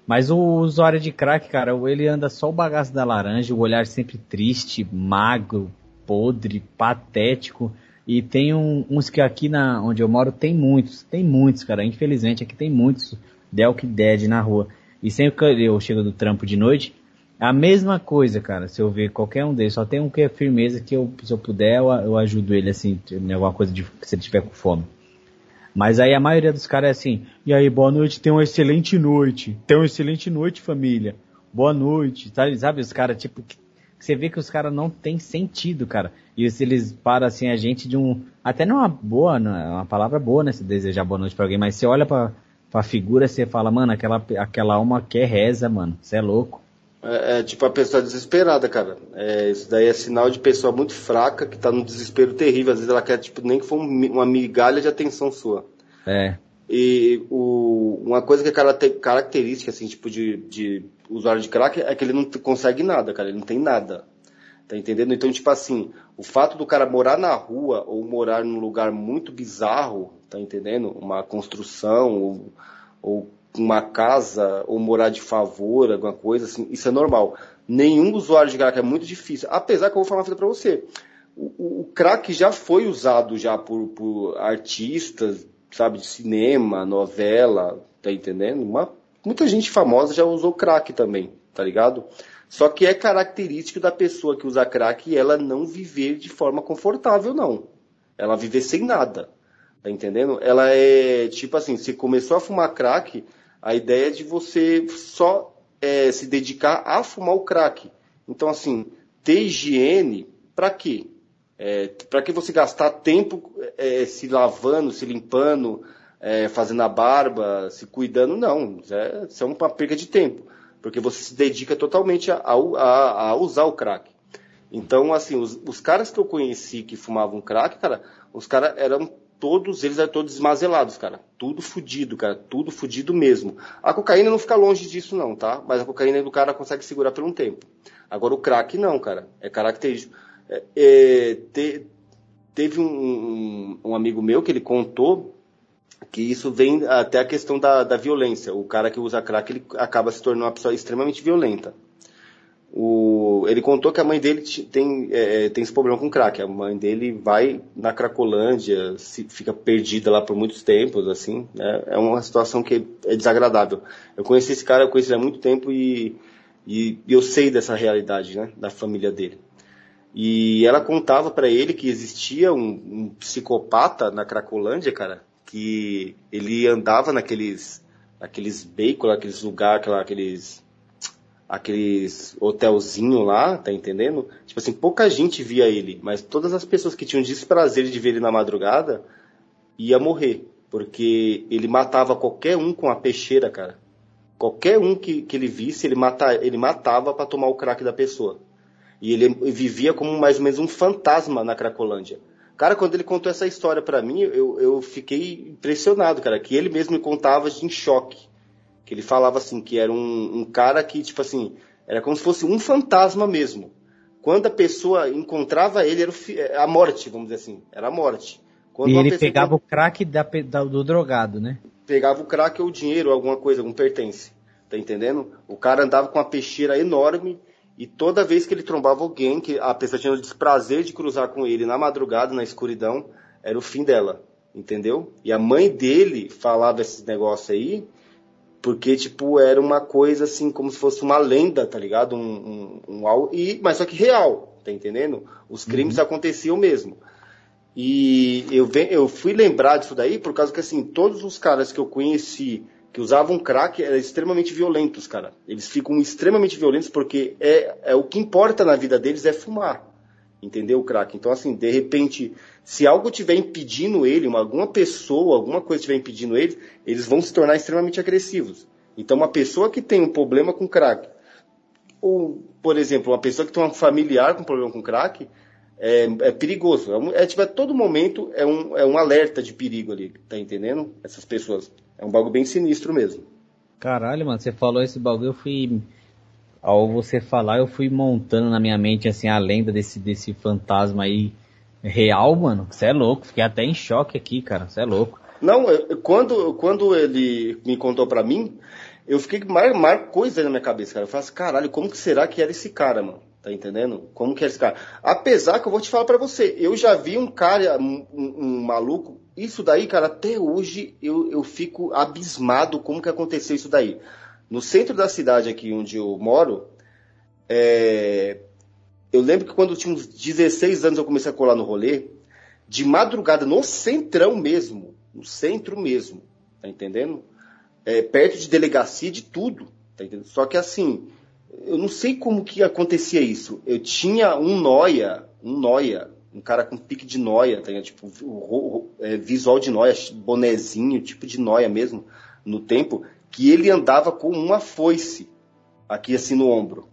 Mas o usuário de crack, cara, ele anda só o bagaço da laranja, o olhar sempre triste, magro, podre, patético. E tem um, uns que aqui na onde eu moro tem muitos, tem muitos, cara. Infelizmente aqui tem muitos Walking Dead na rua. E sempre que eu chego do trampo de noite, é a mesma coisa, cara. Se eu ver qualquer um deles, só tem um que é firmeza que eu, se eu puder, eu, eu ajudo ele assim, em alguma coisa de, se ele tiver com fome. Mas aí a maioria dos caras é assim, e aí, boa noite, tem uma excelente noite. Tem uma excelente noite, família. Boa noite. Sabe, sabe os caras, tipo, que, você vê que os caras não tem sentido, cara. E se eles param assim a gente de um. Até não é uma boa, não é uma palavra boa, né? Se desejar boa noite pra alguém, mas você olha pra, pra figura, você fala, mano, aquela, aquela alma quer reza, mano. Você é louco. É, é, tipo a pessoa desesperada, cara. É, isso daí é sinal de pessoa muito fraca, que tá num desespero terrível. Às vezes ela quer, tipo, nem que for uma migalha de atenção sua. É. E o, uma coisa que é característica, assim, tipo, de, de usuário de crack é que ele não consegue nada, cara. Ele não tem nada. Tá entendendo? Então, tipo assim, o fato do cara morar na rua ou morar num lugar muito bizarro, tá entendendo? Uma construção ou, ou uma casa ou morar de favor, alguma coisa assim, isso é normal. Nenhum usuário de crack é muito difícil. Apesar que eu vou falar uma coisa pra você. O, o, crack já foi usado já por, por artistas, sabe, de cinema, novela, tá entendendo? Uma, muita gente famosa já usou crack também, tá ligado? Só que é característico da pessoa que usa crack ela não viver de forma confortável, não. Ela viver sem nada. Tá entendendo? Ela é tipo assim, se começou a fumar crack, a ideia é de você só é, se dedicar a fumar o crack. Então, assim, ter higiene, para quê? É, para que você gastar tempo é, se lavando, se limpando, é, fazendo a barba, se cuidando? Não, é, isso é uma perca de tempo, porque você se dedica totalmente a, a, a usar o crack. Então, assim, os, os, caras que eu conheci que fumavam crack, cara, os caras eram todos eles eram todos esmazelados, cara. Tudo fudido, cara. Tudo fudido mesmo. A cocaína não fica longe disso, não, tá? Mas a cocaína do cara consegue segurar por um tempo. Agora o crack não, cara. É característico. É, é, te, teve um, um, um, amigo meu que ele contou que isso vem até a questão da, da violência. O cara que usa crack, ele acaba se tornando uma pessoa extremamente violenta. O, ele contou que a mãe dele tem, é, tem esse problema com crack. A mãe dele vai na Cracolândia, se, fica perdida lá por muitos tempos, assim. Né? É uma situação que é desagradável. Eu conheci esse cara, eu conheci ele há muito tempo e, e, e eu sei dessa realidade, né, da família dele. E ela contava para ele que existia um, um psicopata na Cracolândia, cara, que ele andava naqueles, naqueles becos, naqueles lugares, aqueles aqueles hotelzinho lá, tá entendendo? Tipo assim, pouca gente via ele, mas todas as pessoas que tinham desprazer de ver ele na madrugada ia morrer, porque ele matava qualquer um com a peixeira, cara. Qualquer um que, que ele visse, ele, mata, ele matava para tomar o crack da pessoa. E ele vivia como mais ou menos um fantasma na Cracolândia. Cara, quando ele contou essa história para mim, eu, eu fiquei impressionado, cara, que ele mesmo me contava em choque que ele falava assim, que era um, um cara que, tipo assim, era como se fosse um fantasma mesmo. Quando a pessoa encontrava ele, era é, a morte, vamos dizer assim, era a morte. Quando e ele pegava o crack da, da, do drogado, né? Pegava o crack ou o dinheiro, alguma coisa, algum pertence. Tá entendendo? O cara andava com uma peixeira enorme e toda vez que ele trombava alguém, que a pessoa tinha o desprazer de cruzar com ele na madrugada, na escuridão, era o fim dela. Entendeu? E a mãe dele falava esses negócios aí, porque, tipo, era uma coisa assim, como se fosse uma lenda, tá ligado? Um, um, um e, mas só que real, tá entendendo? Os crimes uhum. aconteciam mesmo. E eu, eu fui lembrar disso daí por causa que, assim, todos os caras que eu conheci que usavam crack eram extremamente violentos, cara. Eles ficam extremamente violentos porque é, é o que importa na vida deles é fumar. Entendeu, o crack? Então, assim, de repente, se algo estiver impedindo ele, uma, alguma pessoa, alguma coisa estiver impedindo ele, eles vão se tornar extremamente agressivos. Então, uma pessoa que tem um problema com crack, ou, por exemplo, uma pessoa que tem um familiar com problema com crack, é, é perigoso. É, é, tipo, a todo momento é um, é um alerta de perigo ali, tá entendendo? Essas pessoas. É um bagulho bem sinistro mesmo. Caralho, mano, você falou esse bagulho, eu fui. Ao você falar, eu fui montando na minha mente, assim, a lenda desse, desse fantasma aí real, mano. Você é louco, fiquei até em choque aqui, cara. Você é louco. Não, quando, quando ele me contou pra mim, eu fiquei mais, mais coisa na minha cabeça, cara. Eu falei assim, caralho, como que será que era esse cara, mano? Tá entendendo? Como que era esse cara? Apesar que eu vou te falar para você, eu já vi um cara, um, um, maluco, isso daí, cara, até hoje eu, eu fico abismado como que aconteceu isso daí. No centro da cidade aqui onde eu moro, é, eu lembro que quando eu tinha uns 16 anos eu comecei a colar no rolê, de madrugada, no centrão mesmo, no centro mesmo, tá entendendo? É, perto de delegacia, de tudo, tá entendendo? Só que assim, eu não sei como que acontecia isso. Eu tinha um noia, um noia, um cara com pique de noia, tá, tipo, é, visual de noia, bonezinho, tipo de noia mesmo, no tempo, que ele andava com uma foice aqui assim no ombro.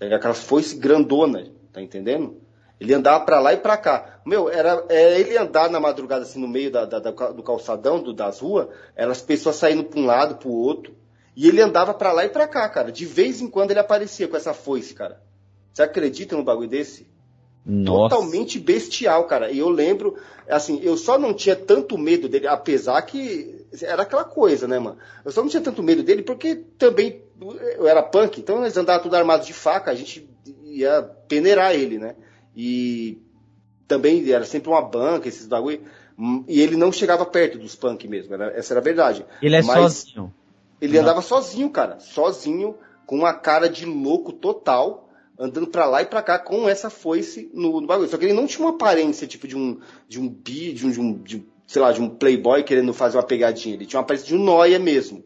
Tá, aquela foice grandona, tá entendendo? Ele andava para lá e para cá. Meu, era, era, ele andar na madrugada assim no meio da, da, do calçadão do, das ruas, eram as pessoas saindo para um lado, para o outro. E ele andava para lá e para cá, cara. De vez em quando ele aparecia com essa foice, cara. Você acredita num bagulho desse? Nossa. Totalmente bestial, cara. E eu lembro, assim, eu só não tinha tanto medo dele, apesar que era aquela coisa, né, mano? Eu só não tinha tanto medo dele porque também eu era punk, então eles andavam tudo armados de faca, a gente ia peneirar ele, né? E também era sempre uma banca, esses bagulho. E ele não chegava perto dos punk mesmo, era, essa era a verdade. Ele é Mas, sozinho. Ele Não. andava sozinho, cara. Sozinho, com uma cara de louco total, andando para lá e para cá com essa foice no, no, bagulho. Só que ele não tinha uma aparência tipo de um de um bi, de um, de um de, sei lá, de um playboy querendo fazer uma pegadinha. Ele tinha uma aparência de um noia mesmo.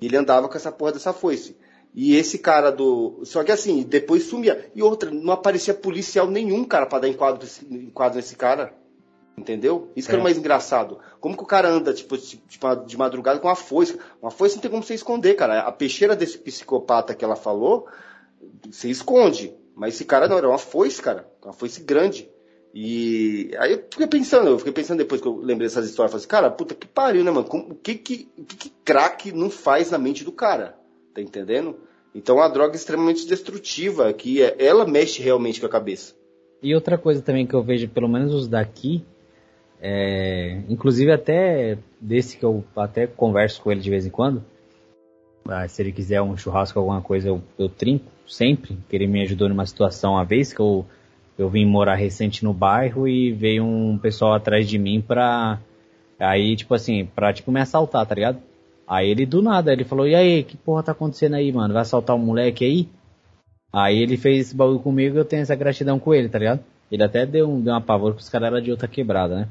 E ele andava com essa porra dessa foice. E esse cara do. Só que assim, depois sumia. E outra, não aparecia policial nenhum, cara, pra dar enquadro, enquadro nesse cara. Entendeu? Isso que é. o mais engraçado. Como que o cara anda, tipo, tipo, de madrugada com uma foice? Uma foice não tem como você esconder, cara. A peixeira desse psicopata que ela falou, você esconde. Mas esse cara não, era uma foice, cara. Uma foice grande. E aí eu fiquei pensando, eu fiquei pensando depois que eu lembrei dessas histórias, falei assim, cara, puta que pariu, né, mano? o que que, o que que não faz na mente do cara? Tá entendendo? Então é uma droga extremamente destrutiva, que é, ela mexe realmente com a cabeça. E outra coisa também que eu vejo, pelo menos os daqui, é, inclusive até desse que eu até converso com ele de vez em quando. Ah, se ele quiser um churrasco, alguma coisa, eu, eu trinco sempre. Que ele me ajudou numa situação uma vez que eu, eu vim morar recente no bairro e veio um pessoal atrás de mim pra. Aí, tipo assim, pra tipo me assaltar, tá ligado? Aí ele do nada, ele falou, e aí, que porra tá acontecendo aí, mano? Vai assaltar um moleque aí? Aí ele fez esse bagulho comigo eu tenho essa gratidão com ele, tá ligado? Ele até deu, um, deu uma pavor que os caras eram de outra quebrada, né?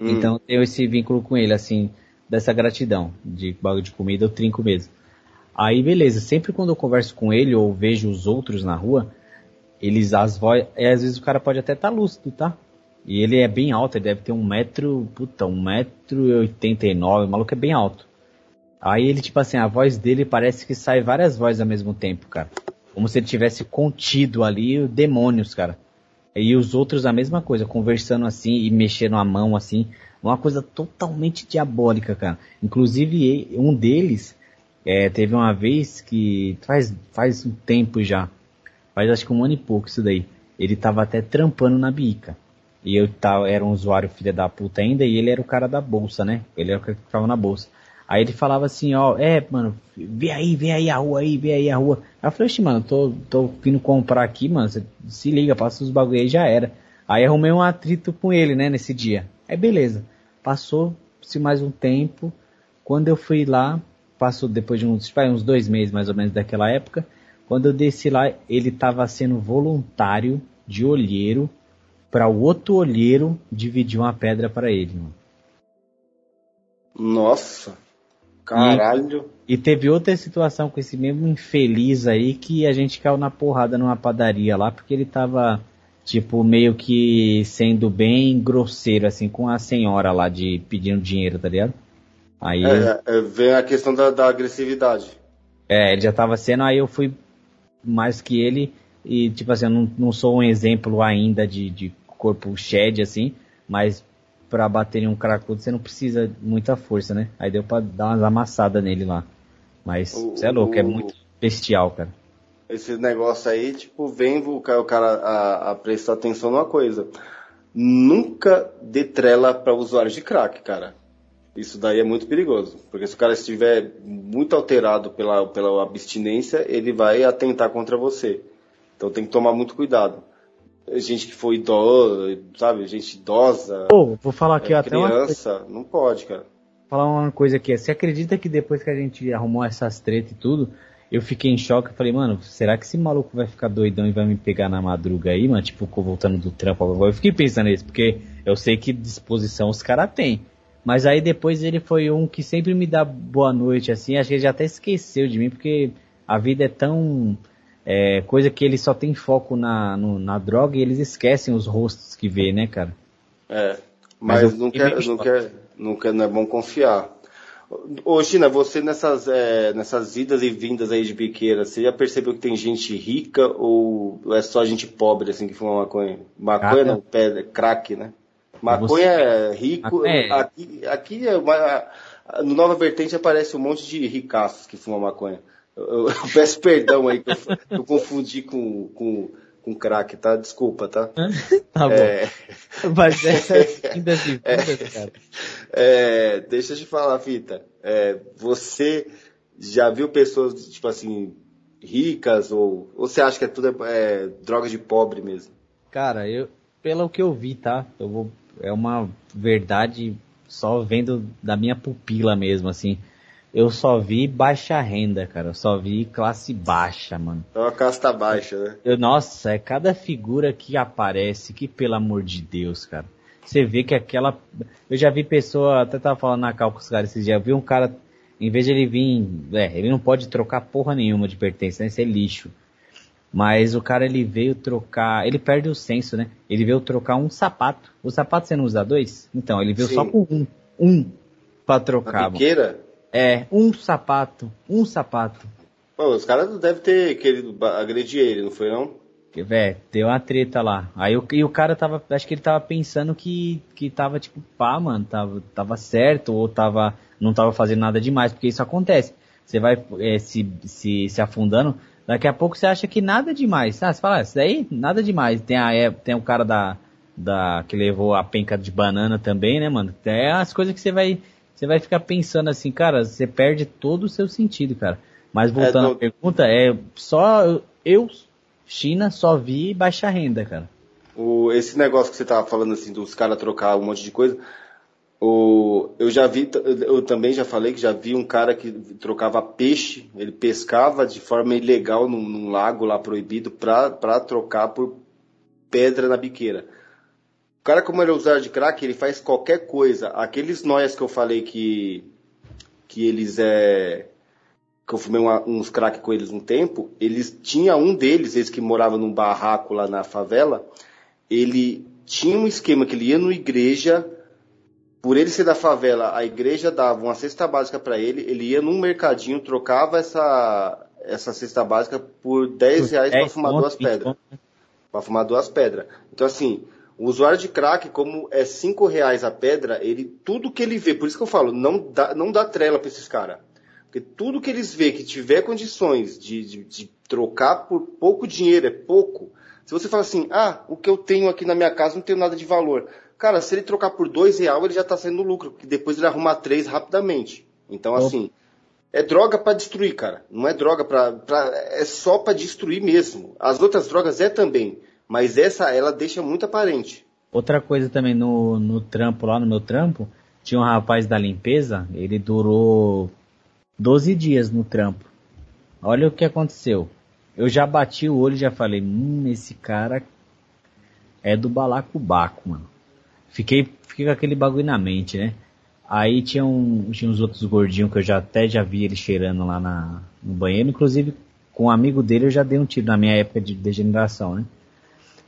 Hum. Então eu tenho esse vínculo com ele, assim, dessa gratidão, de bagulho de comida, eu trinco mesmo. Aí beleza, sempre quando eu converso com ele ou vejo os outros na rua, eles as vozes. É, às vezes o cara pode até estar tá lúcido, tá? E ele é bem alto, ele deve ter um metro, puta, um metro e oitenta e nove, o maluco é bem alto. Aí ele, tipo assim, a voz dele parece que sai várias vozes ao mesmo tempo, cara. Como se ele tivesse contido ali demônios, cara. E os outros a mesma coisa, conversando assim e mexendo a mão assim. Uma coisa totalmente diabólica, cara. Inclusive, um deles é, teve uma vez que faz, faz um tempo já. Faz acho que um ano e pouco isso daí. Ele tava até trampando na bica. E eu tava, era um usuário filha da puta ainda e ele era o cara da bolsa, né? Ele era o cara que ficava na bolsa. Aí ele falava assim, ó, é, mano, vê aí, vê aí a rua aí, vê aí a rua. Aí eu falei, mano, tô, tô vindo comprar aqui, mano, você se liga, passa os bagulho aí já era. Aí arrumei um atrito com ele, né, nesse dia. Aí beleza. Passou-se mais um tempo. Quando eu fui lá, passou depois de uns, uns dois meses mais ou menos daquela época. Quando eu desci lá, ele tava sendo voluntário de olheiro para o outro olheiro dividir uma pedra para ele, mano. Nossa. Caralho. E, e, teve outra situação com esse mesmo infeliz aí que a gente caiu na porrada numa padaria lá porque ele tava, tipo, meio que sendo bem grosseiro, assim, com a senhora lá de pedindo dinheiro, tá ligado? Aí. É, é, vem a questão da, da agressividade. É, ele já tava sendo, aí eu fui mais que ele e, tipo assim, eu não, não sou um exemplo ainda de, de corpo shed, assim, mas para bater em um cracudo você não precisa muita força, né? Aí deu pra dar umas amassadas nele lá. Mas você é louco, é muito bestial, cara. Esse negócio aí, tipo, vem o cara, o cara a, a prestar atenção numa coisa. Nunca dê trela para usuários de crack, cara. Isso daí é muito perigoso, porque se o cara estiver muito alterado pela, pela abstinência, ele vai atentar contra você. Então tem que tomar muito cuidado gente que foi idosa, sabe? Gente idosa. Pô, vou falar aqui é, até criança, uma... não pode, cara. Falar uma coisa aqui, você acredita que depois que a gente arrumou essas tretas e tudo, eu fiquei em choque, falei, mano, será que esse maluco vai ficar doidão e vai me pegar na madruga aí, mano? Tipo, voltando do trampo. Eu fiquei pensando nisso, porque eu sei que disposição os caras têm. Mas aí depois ele foi um que sempre me dá boa noite, assim, acho que ele já até esqueceu de mim, porque a vida é tão é, coisa que eles só tem foco na, no, na droga e eles esquecem os rostos que vê, né, cara? É, mas, mas não, quer, não, quer, não quer, não é bom confiar. Ô China, você nessas, é, nessas idas e vindas aí de biqueira, você já percebeu que tem gente rica ou é só gente pobre assim que fuma maconha? Maconha não, pedra, crack, né? Maconha é rico, é. aqui, aqui é uma, no Nova Vertente aparece um monte de ricaços que fumam maconha. Eu, eu peço perdão aí que eu, eu confundi com, com, com crack, tá? Desculpa, tá? tá bom. É... Mas essa é ainda assim, cara. É, deixa eu te falar, Fita. É, você já viu pessoas, tipo assim, ricas ou, ou você acha que é tudo é, droga de pobre mesmo? Cara, eu, pelo que eu vi, tá? Eu vou, é uma verdade só vendo da minha pupila mesmo, assim eu só vi baixa renda, cara. Eu só vi classe baixa, mano. É uma casta baixa, né? Eu, nossa, é cada figura que aparece, que pelo amor de Deus, cara. Você vê que aquela. Eu já vi pessoa, até tava falando na cal com os caras esses dias, eu vi um cara, em vez de ele vir. É, ele não pode trocar porra nenhuma de pertença, né? Isso é lixo. Mas o cara ele veio trocar. Ele perde o senso, né? Ele veio trocar um sapato. O sapato você não usa dois? Então, ele veio Sim. só com um. Um pra trocar. A biqueira? É, um sapato. Um sapato. Pô, os caras devem ter querido agredir ele, não foi não? Vé, deu uma treta lá. Aí o, e o cara tava, acho que ele tava pensando que, que tava tipo, pá, mano, tava, tava certo, ou tava, não tava fazendo nada demais, porque isso acontece. Você vai é, se, se, se afundando, daqui a pouco você acha que nada demais. Ah, você fala, ah, isso daí, nada demais. Tem, a, é, tem o cara da, da, que levou a penca de banana também, né, mano? É as coisas que você vai, você vai ficar pensando assim, cara, você perde todo o seu sentido, cara. Mas voltando é, à pergunta, é só eu, China, só vi baixa renda, cara. O, esse negócio que você tava falando assim, dos caras trocar um monte de coisa, o, eu já vi, eu também já falei que já vi um cara que trocava peixe, ele pescava de forma ilegal num, num lago lá proibido para trocar por pedra na biqueira. O cara, como ele é usuário de crack, ele faz qualquer coisa. Aqueles noias que eu falei que, que eles é. Que eu fumei uma, uns crack com eles um tempo, eles tinha um deles, esse que morava num barraco lá na favela, ele tinha um esquema que ele ia na igreja, por ele ser da favela, a igreja dava uma cesta básica para ele, ele ia num mercadinho, trocava essa, essa cesta básica por 10 reais para fumar duas pedras. Para fumar duas pedras. Então assim, o usuário de crack, como é cinco reais a pedra, ele tudo que ele vê, por isso que eu falo, não dá, não dá trela para esses caras. Porque tudo que eles vê que tiver condições de, de, de, trocar por pouco dinheiro, é pouco. Se você fala assim, ah, o que eu tenho aqui na minha casa não tem nada de valor. Cara, se ele trocar por dois reais, ele já está saindo lucro, porque depois ele arruma três rapidamente. Então, assim, é droga para destruir, cara. Não é droga para. É só para destruir mesmo. As outras drogas é também. Mas essa, ela deixa muito aparente. Outra coisa também no, no trampo, lá no meu trampo, tinha um rapaz da limpeza, ele durou 12 dias no trampo. Olha o que aconteceu. Eu já bati o olho e já falei, hum, esse cara é do balacobaco, mano. Fiquei, fiquei com aquele bagulho na mente, né? Aí tinha, um, tinha uns outros gordinhos que eu já até já vi ele cheirando lá na, no banheiro. Inclusive, com um amigo dele eu já dei um tiro na minha época de degeneração, né?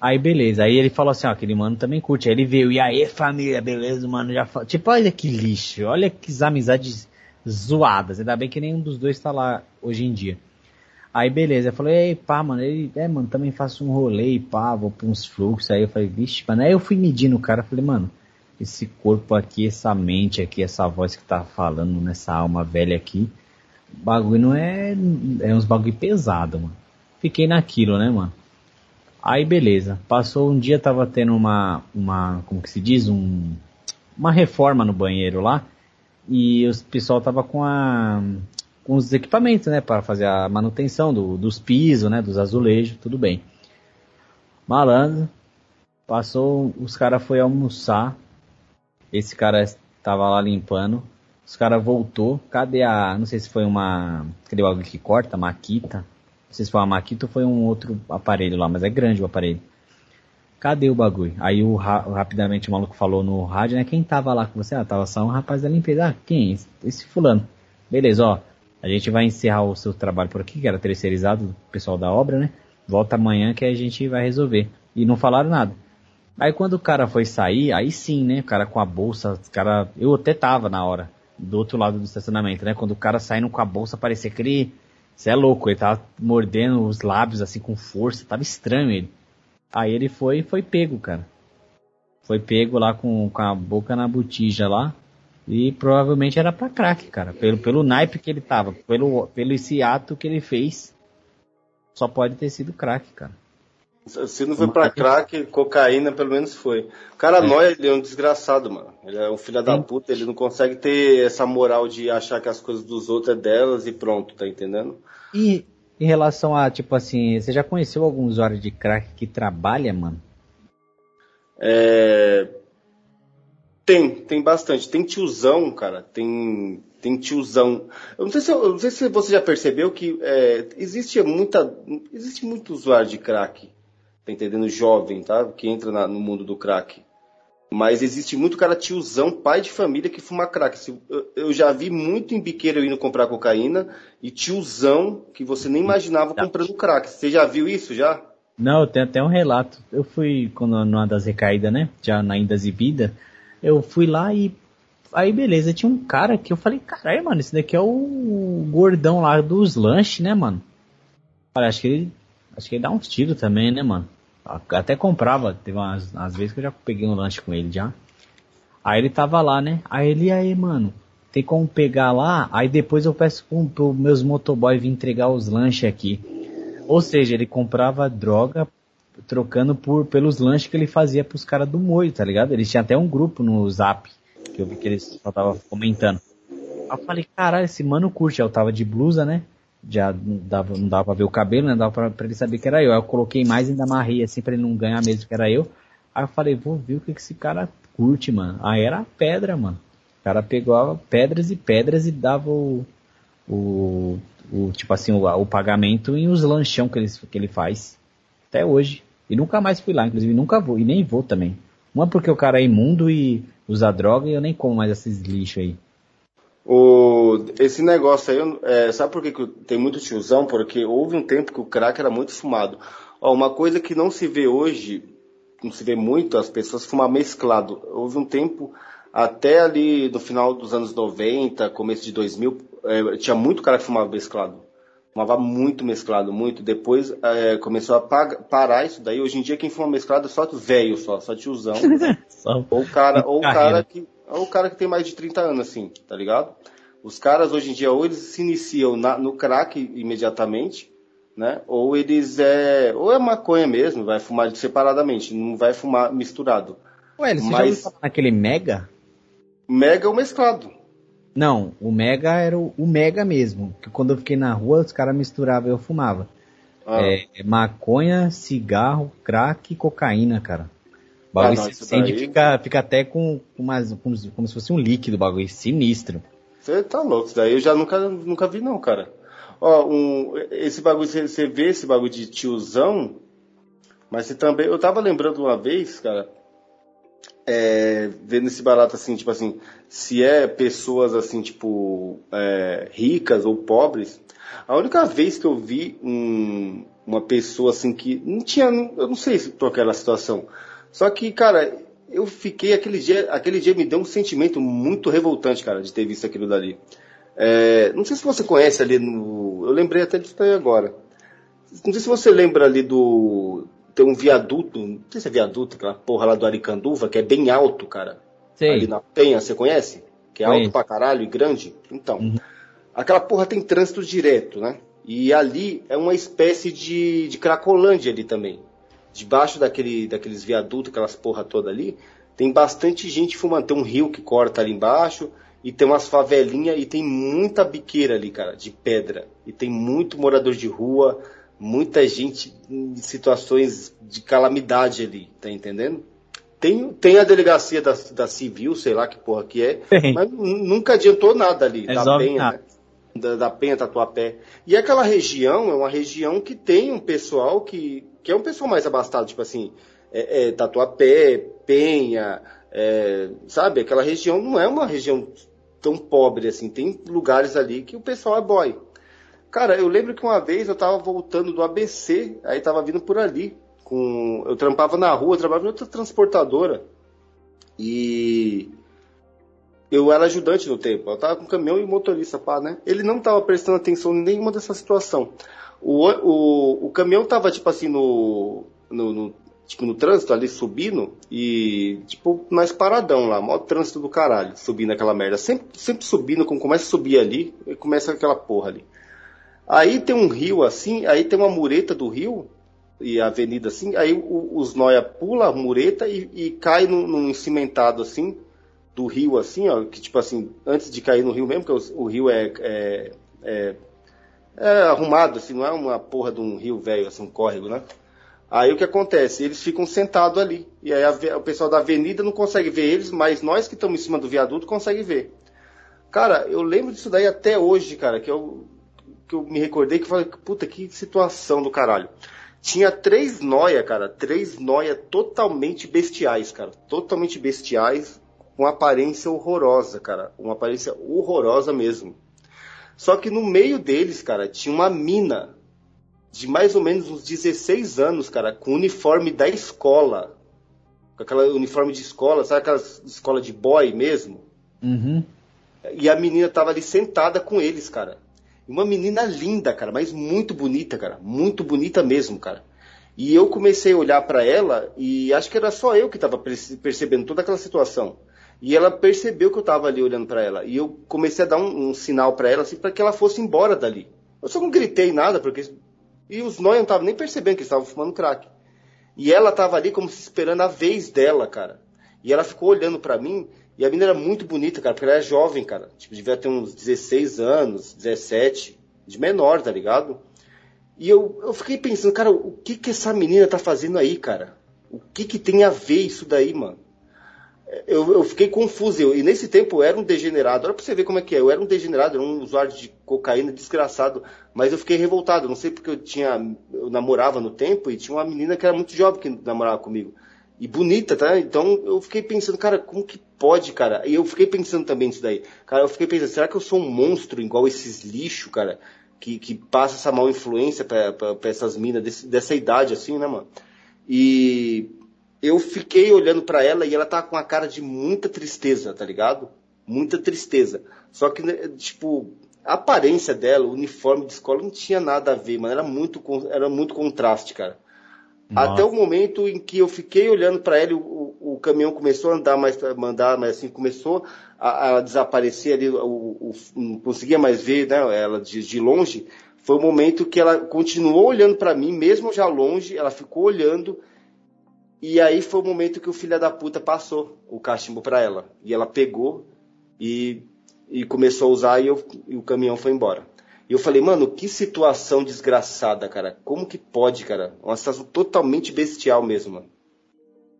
Aí beleza, aí ele falou assim, ó, aquele mano também curte. Aí ele veio, e aí família, beleza, mano, já falou. Tipo, olha que lixo, olha que amizades zoadas. Ainda bem que nenhum dos dois tá lá hoje em dia. Aí beleza, eu falei, ei, pá, mano, ele, é, mano, também faço um rolê pá, vou pra uns fluxos. Aí eu falei, vixe, mano, aí eu fui medindo o cara, falei, mano, esse corpo aqui, essa mente aqui, essa voz que tá falando nessa alma velha aqui, bagulho não é, é uns bagulho pesado, mano. Fiquei naquilo, né, mano. Aí beleza, passou um dia tava tendo uma, uma, como que se diz, um, uma reforma no banheiro lá, e o pessoal tava com a, com os equipamentos, né, para fazer a manutenção do, dos pisos, né, dos azulejos, tudo bem. Malandro, passou, os caras foi almoçar, esse cara tava lá limpando, os caras voltou, cadê a, não sei se foi uma, cadê algo que corta, maquita, não sei se foi uma Makita ou foi um outro aparelho lá, mas é grande o aparelho. Cadê o bagulho? Aí o, rapidamente o maluco falou no rádio, né? Quem tava lá com você? Ah, tava só um rapaz da limpeza. Ah, quem? Esse fulano. Beleza, ó. A gente vai encerrar o seu trabalho por aqui, que era terceirizado do pessoal da obra, né? Volta amanhã que a gente vai resolver. E não falaram nada. Aí quando o cara foi sair, aí sim, né? O cara com a bolsa, o cara. Eu até tava na hora, do outro lado do estacionamento, né? Quando o cara saindo com a bolsa, parecia aquele você é louco, ele tava mordendo os lábios assim com força, tava estranho ele. Aí ele foi foi pego, cara. Foi pego lá com, com a boca na botija lá. E provavelmente era pra crack, cara. Pelo, pelo naipe que ele tava, pelo, pelo esse ato que ele fez. Só pode ter sido crack, cara. Se não foi pra crack, cocaína pelo menos foi. O cara é. nóia, ele é um desgraçado, mano. Ele é um filho da puta, ele não consegue ter essa moral de achar que as coisas dos outros é delas e pronto, tá entendendo? E em relação a, tipo assim, você já conheceu algum usuário de crack que trabalha, mano? É... Tem, tem bastante. Tem tiozão, cara. Tem, tem tiozão. Eu não sei se, eu, não sei se você já percebeu que é, existe muita, existe muito usuário de crack tá entendendo? Jovem, tá? Que entra na, no mundo do crack. Mas existe muito cara tiozão, pai de família que fuma crack. Eu já vi muito em biqueiro indo comprar cocaína e tiozão que você nem imaginava comprando crack. Você já viu isso já? Não, tem até um relato. Eu fui quando numa das recaídas, né? Já na Indas e Vida. Eu fui lá e aí beleza, tinha um cara que eu falei, caralho, mano, esse daqui é o gordão lá dos lanches, né, mano? Olha, acho que ele Acho que ele dá uns tiros também, né, mano? Até comprava, teve umas, umas vezes que eu já peguei um lanche com ele já. Aí ele tava lá, né? Aí ele, aí, mano, tem como pegar lá? Aí depois eu peço pro, pro meus motoboy vir entregar os lanches aqui. Ou seja, ele comprava droga trocando por pelos lanches que ele fazia pros caras do molho, tá ligado? Eles tinham até um grupo no Zap, que eu vi que eles só tava comentando. Aí eu falei, caralho, esse mano curte. Eu tava de blusa, né? já não dava, não dava pra ver o cabelo, né? Dava pra, pra, ele saber que era eu. Aí eu coloquei mais e ainda amarrei assim pra ele não ganhar mesmo que era eu. Aí eu falei, vou ver o que, que esse cara curte, mano. Aí era pedra, mano. O cara pegava pedras e pedras e dava o, o, o tipo assim, o, o, pagamento em os lanchão que ele, que ele faz. Até hoje. E nunca mais fui lá, inclusive nunca vou. E nem vou também. Uma porque o cara é imundo e usa droga e eu nem como mais esses lixos aí. O, esse negócio aí, é, sabe por que, que tem muito tiozão? Porque houve um tempo que o crack era muito fumado. Ó, uma coisa que não se vê hoje, não se vê muito, as pessoas fumar mesclado. Houve um tempo, até ali no final dos anos 90, começo de 2000, é, tinha muito cara que fumava mesclado. Fumava muito mesclado, muito. Depois é, começou a parar isso daí. Hoje em dia quem fuma mesclado é só velho, só, só tiozão. só ou cara, ou cara que é o cara que tem mais de 30 anos, assim, tá ligado? Os caras hoje em dia, ou eles se iniciam na, no crack imediatamente, né? Ou eles é. Ou é maconha mesmo, vai fumar separadamente, não vai fumar misturado. Ué, você Mas... já ouviu naquele Mega? Mega é o mesclado. Não, o Mega era o, o Mega mesmo. Que quando eu fiquei na rua, os caras misturavam e eu fumava. Ah. É, maconha, cigarro, crack e cocaína, cara. O bagulho ah, não, daí... fica, fica até com, com umas, como, como se fosse um líquido, bagulho sinistro. Você tá louco, isso daí eu já nunca, nunca vi não, cara. Ó, um, esse bagulho, você vê esse bagulho de tiozão, mas você também, eu tava lembrando uma vez, cara, é, vendo esse barato assim, tipo assim, se é pessoas assim, tipo, é, ricas ou pobres, a única vez que eu vi um, uma pessoa assim que não tinha, eu não sei por aquela situação. Só que, cara, eu fiquei aquele dia, aquele dia me deu um sentimento muito revoltante, cara, de ter visto aquilo dali. É, não sei se você conhece ali no, eu lembrei até disso aí agora. Não sei se você lembra ali do tem um viaduto, não sei se é viaduto, aquela porra lá do Aricanduva, que é bem alto, cara. Sei. Ali na Penha, você conhece? Que é Conheço. alto pra caralho e grande. Então, uhum. aquela porra tem trânsito direto, né? E ali é uma espécie de, de Cracolândia ali também. Debaixo daquele, daqueles viadutos, aquelas porra toda ali, tem bastante gente fumando. Tem um rio que corta ali embaixo, e tem umas favelinhas, e tem muita biqueira ali, cara, de pedra. E tem muito morador de rua, muita gente em situações de calamidade ali, tá entendendo? Tem, tem a delegacia da, da civil, sei lá que porra que é, Sim. mas nunca adiantou nada ali, Resolve da Penha, nada. Né? Da, da Penha, Tatuapé. E aquela região é uma região que tem um pessoal que, que é um pessoal mais abastado, tipo assim, é, é, Tatuapé, Penha, é, sabe? Aquela região não é uma região tão pobre assim, tem lugares ali que o pessoal é boy. Cara, eu lembro que uma vez eu tava voltando do ABC, aí tava vindo por ali. Com, eu trampava na rua, eu trabalhava em outra transportadora. E eu era ajudante no tempo. Eu tava com caminhão e motorista, pá, né? Ele não tava prestando atenção em nenhuma dessa situação. O, o, o caminhão tava, tipo assim, no, no, no, tipo, no trânsito ali, subindo, e, tipo, mais paradão lá, maior trânsito do caralho, subindo aquela merda. Sempre, sempre subindo, como começa a subir ali, começa aquela porra ali. Aí tem um rio assim, aí tem uma mureta do rio, e avenida assim, aí o, os noia pula a mureta e, e cai num, num, cimentado assim, do rio assim, ó, que tipo assim, antes de cair no rio mesmo, que o, o rio é, é, é, é, arrumado, assim, não é uma porra de um rio velho, assim, um córrego, né? Aí o que acontece? Eles ficam sentados ali. E aí a, o pessoal da avenida não consegue ver eles, mas nós que estamos em cima do viaduto consegue ver. Cara, eu lembro disso daí até hoje, cara, que eu que eu me recordei que falei, puta, que situação do caralho. Tinha três noia, cara, três noia totalmente bestiais, cara, totalmente bestiais, com aparência horrorosa, cara, uma aparência horrorosa mesmo. Só que no meio deles, cara, tinha uma mina de mais ou menos uns 16 anos, cara, com uniforme da escola. Com aquela uniforme de escola, sabe aquela escola de boy mesmo? Uhum. E a menina tava ali sentada com eles, cara. Uma menina linda, cara, mas muito bonita, cara. Muito bonita mesmo, cara. E eu comecei a olhar para ela e acho que era só eu que estava percebendo toda aquela situação. E ela percebeu que eu estava ali olhando para ela. E eu comecei a dar um, um sinal para ela, assim, para que ela fosse embora dali. Eu só não gritei nada, porque. E os nós não estavam nem percebendo que eles estavam fumando crack. E ela estava ali como se esperando a vez dela, cara. E ela ficou olhando para mim e a menina era muito bonita, cara, porque ela era jovem, cara. Tipo, devia ter uns 16 anos, 17, de menor, tá ligado? E eu, eu fiquei pensando, cara, o que que essa menina tá fazendo aí, cara? O que que tem a ver isso daí, mano? Eu, eu fiquei confuso. Eu, e nesse tempo eu era um degenerado. Olha pra você ver como é que é. Eu era um degenerado, era um usuário de cocaína desgraçado. Mas eu fiquei revoltado. Não sei porque eu tinha. Eu namorava no tempo e tinha uma menina que era muito jovem que namorava comigo e bonita, tá? Então eu fiquei pensando, cara, como que pode, cara? E eu fiquei pensando também nisso daí. Cara, eu fiquei pensando, será que eu sou um monstro igual esses lixo, cara? Que, que passa essa mal influência pra, essas minas dessa idade, assim, né, mano? E eu fiquei olhando para ela e ela tava com a cara de muita tristeza, tá ligado? Muita tristeza. Só que, né, tipo, a aparência dela, o uniforme de escola não tinha nada a ver, mano. Era muito, era muito contraste, cara. Nossa. Até o momento em que eu fiquei olhando para ele, o, o, caminhão começou a andar mais, mandar, mas assim, começou a, a desaparecer ali, o, o, não conseguia mais ver né, ela de, de longe. Foi o momento que ela continuou olhando para mim, mesmo já longe, ela ficou olhando. E aí foi o momento que o filho da puta passou o cachimbo para ela. E ela pegou e, e começou a usar e, eu, e o caminhão foi embora. E eu falei, mano, que situação desgraçada, cara. Como que pode, cara? Uma situação totalmente bestial mesmo, mano.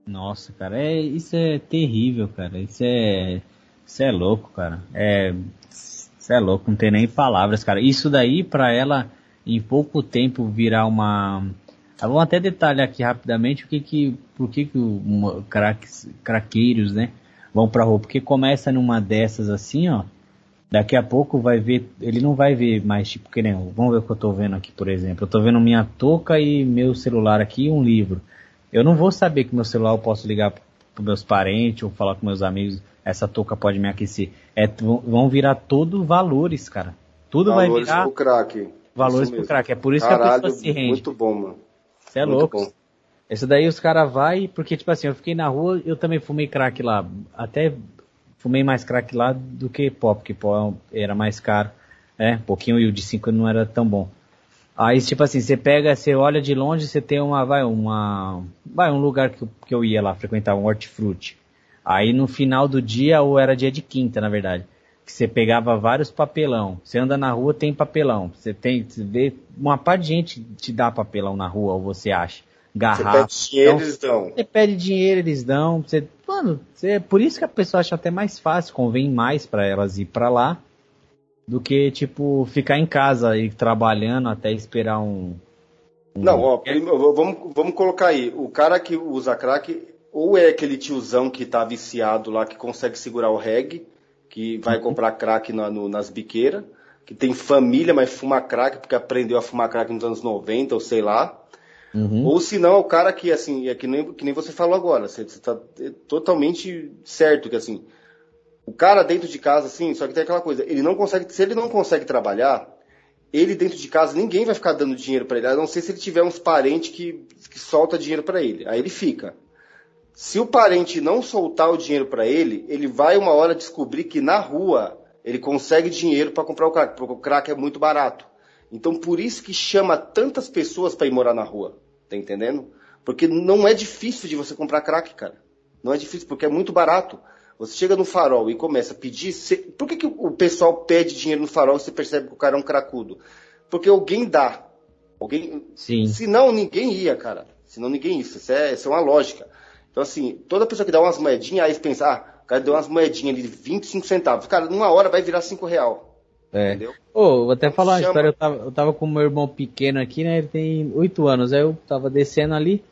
Nossa, cara, é, isso é terrível, cara. Isso é. Isso é louco, cara. É. Isso é louco, não tem nem palavras, cara. Isso daí, pra ela, em pouco tempo, virar uma. Vamos até detalhar aqui rapidamente o que que, por que que o craques, craqueiros, né, vão pra rua. Porque começa numa dessas assim, ó, daqui a pouco vai ver, ele não vai ver mais, tipo, que nem, vamos ver o que eu tô vendo aqui, por exemplo. Eu tô vendo minha touca e meu celular aqui e um livro. Eu não vou saber que meu celular eu posso ligar para meus parentes ou falar com meus amigos, essa touca pode me aquecer. É, vão virar todos valores, cara. Tudo valores vai virar... Pro crack. Valores pro crack. É por isso Caralho, que a pessoa se rende. Muito bom, mano. Você é muito louco. Bom. Esse daí os caras vai porque, tipo assim, eu fiquei na rua, eu também fumei crack lá. Até fumei mais crack lá do que pó, porque pó era mais caro. É, um pouquinho e o de 5 não era tão bom. Aí, tipo assim, você pega, você olha de longe, você tem uma, vai, uma, vai, um lugar que, que eu ia lá frequentar, um hortifruti. Aí no final do dia, ou era dia de quinta, na verdade, que você pegava vários papelão. Você anda na rua, tem papelão. Você tem, você vê, uma parte de gente te dá papelão na rua, ou você acha. Garrafa. Você pede dinheiro, então, eles dão. Você pede dinheiro, eles dão. Você, mano, você, por isso que a pessoa acha até mais fácil, convém mais para elas ir para lá do que, tipo, ficar em casa e trabalhando até esperar um. um... Não, ó, vamos, vamos colocar aí. O cara que usa crack, ou é aquele tiozão que tá viciado lá, que consegue segurar o reggae, que vai uhum. comprar crack na, no, nas biqueiras, que tem família, mas fuma crack porque aprendeu a fumar crack nos anos 90, ou sei lá. Uhum. Ou se não, é o cara que, assim, é que nem, que nem você falou agora, você, você tá totalmente certo que, assim, o cara dentro de casa, assim, só que tem aquela coisa, ele não consegue, se ele não consegue trabalhar, ele dentro de casa, ninguém vai ficar dando dinheiro para ele, a não ser se ele tiver uns parentes que, que solta dinheiro para ele. Aí ele fica. Se o parente não soltar o dinheiro para ele, ele vai uma hora descobrir que na rua ele consegue dinheiro para comprar o crack, porque o crack é muito barato. Então por isso que chama tantas pessoas para ir morar na rua, tá entendendo? Porque não é difícil de você comprar crack, cara. Não é difícil porque é muito barato. Você chega no farol e começa a pedir. Você... Por que, que o pessoal pede dinheiro no farol e você percebe que o cara é um cracudo? Porque alguém dá. Alguém... Sim. Senão ninguém ia, cara. Senão ninguém ia. Isso é, isso é uma lógica. Então, assim, toda pessoa que dá umas moedinhas, aí você pensa, ah, o cara deu umas moedinhas ali de 25 centavos. Cara, numa hora vai virar 5 real. É. Entendeu? Oh, vou até então, falar uma história, eu tava, eu tava com meu irmão pequeno aqui, né? Ele tem 8 anos. Aí eu tava descendo ali.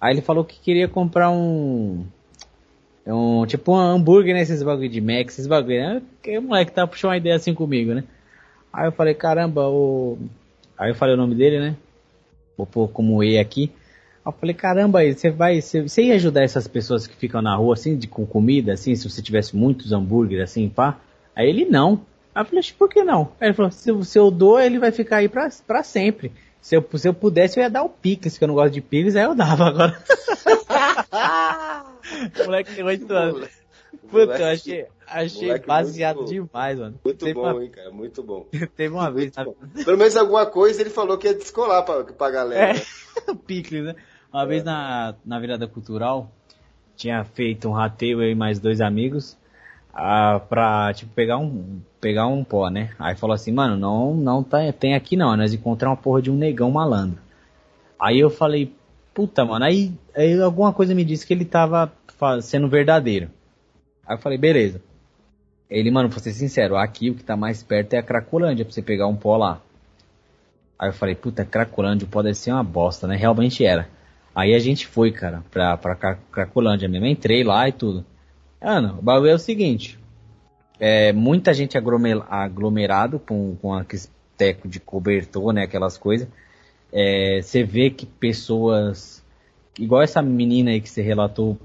Aí ele falou que queria comprar um. É um, tipo um hambúrguer, né? Esses bagulho de Mac, esses bagulho, né? Que o moleque tá puxando uma ideia assim comigo, né? Aí eu falei, caramba, o. Aí eu falei o nome dele, né? Vou pôr como E aqui. Aí eu falei, caramba, você vai. Você, você ia ajudar essas pessoas que ficam na rua, assim, de, com comida, assim, se você tivesse muitos hambúrgueres, assim, pá? Aí ele não. Aí eu falei, por que não? Aí ele falou, se, se eu dou, ele vai ficar aí pra, pra sempre. Se eu, se eu pudesse, eu ia dar o Pix, que eu não gosto de Pix, aí eu dava agora. o moleque tem 8 anos. Puta, eu achei, achei baseado demais, mano. Muito Teve bom, uma... hein, cara, muito bom. Teve uma vez. Na... Pelo menos alguma coisa ele falou que ia descolar pra, pra galera. É, Picles, né? Uma é. vez na, na virada cultural, tinha feito um rateio aí mais dois amigos ah, pra, tipo, pegar um, pegar um pó, né? Aí falou assim, mano, não, não tá, tem aqui não, nós encontramos uma porra de um negão malandro. Aí eu falei, puta, mano, aí, aí alguma coisa me disse que ele tava sendo verdadeiro. Aí eu falei, beleza. Ele, mano, pra ser sincero, aqui o que tá mais perto é a Cracolândia, pra você pegar um pó lá. Aí eu falei, puta, Cracolândia pode ser uma bosta, né? Realmente era. Aí a gente foi, cara, pra, pra Cracolândia mesmo. Entrei lá e tudo. Ana, o bagulho é o seguinte. É, muita gente aglomerado com, com aquele teco de cobertor, né? Aquelas coisas. É, você vê que pessoas, igual essa menina aí que você relatou,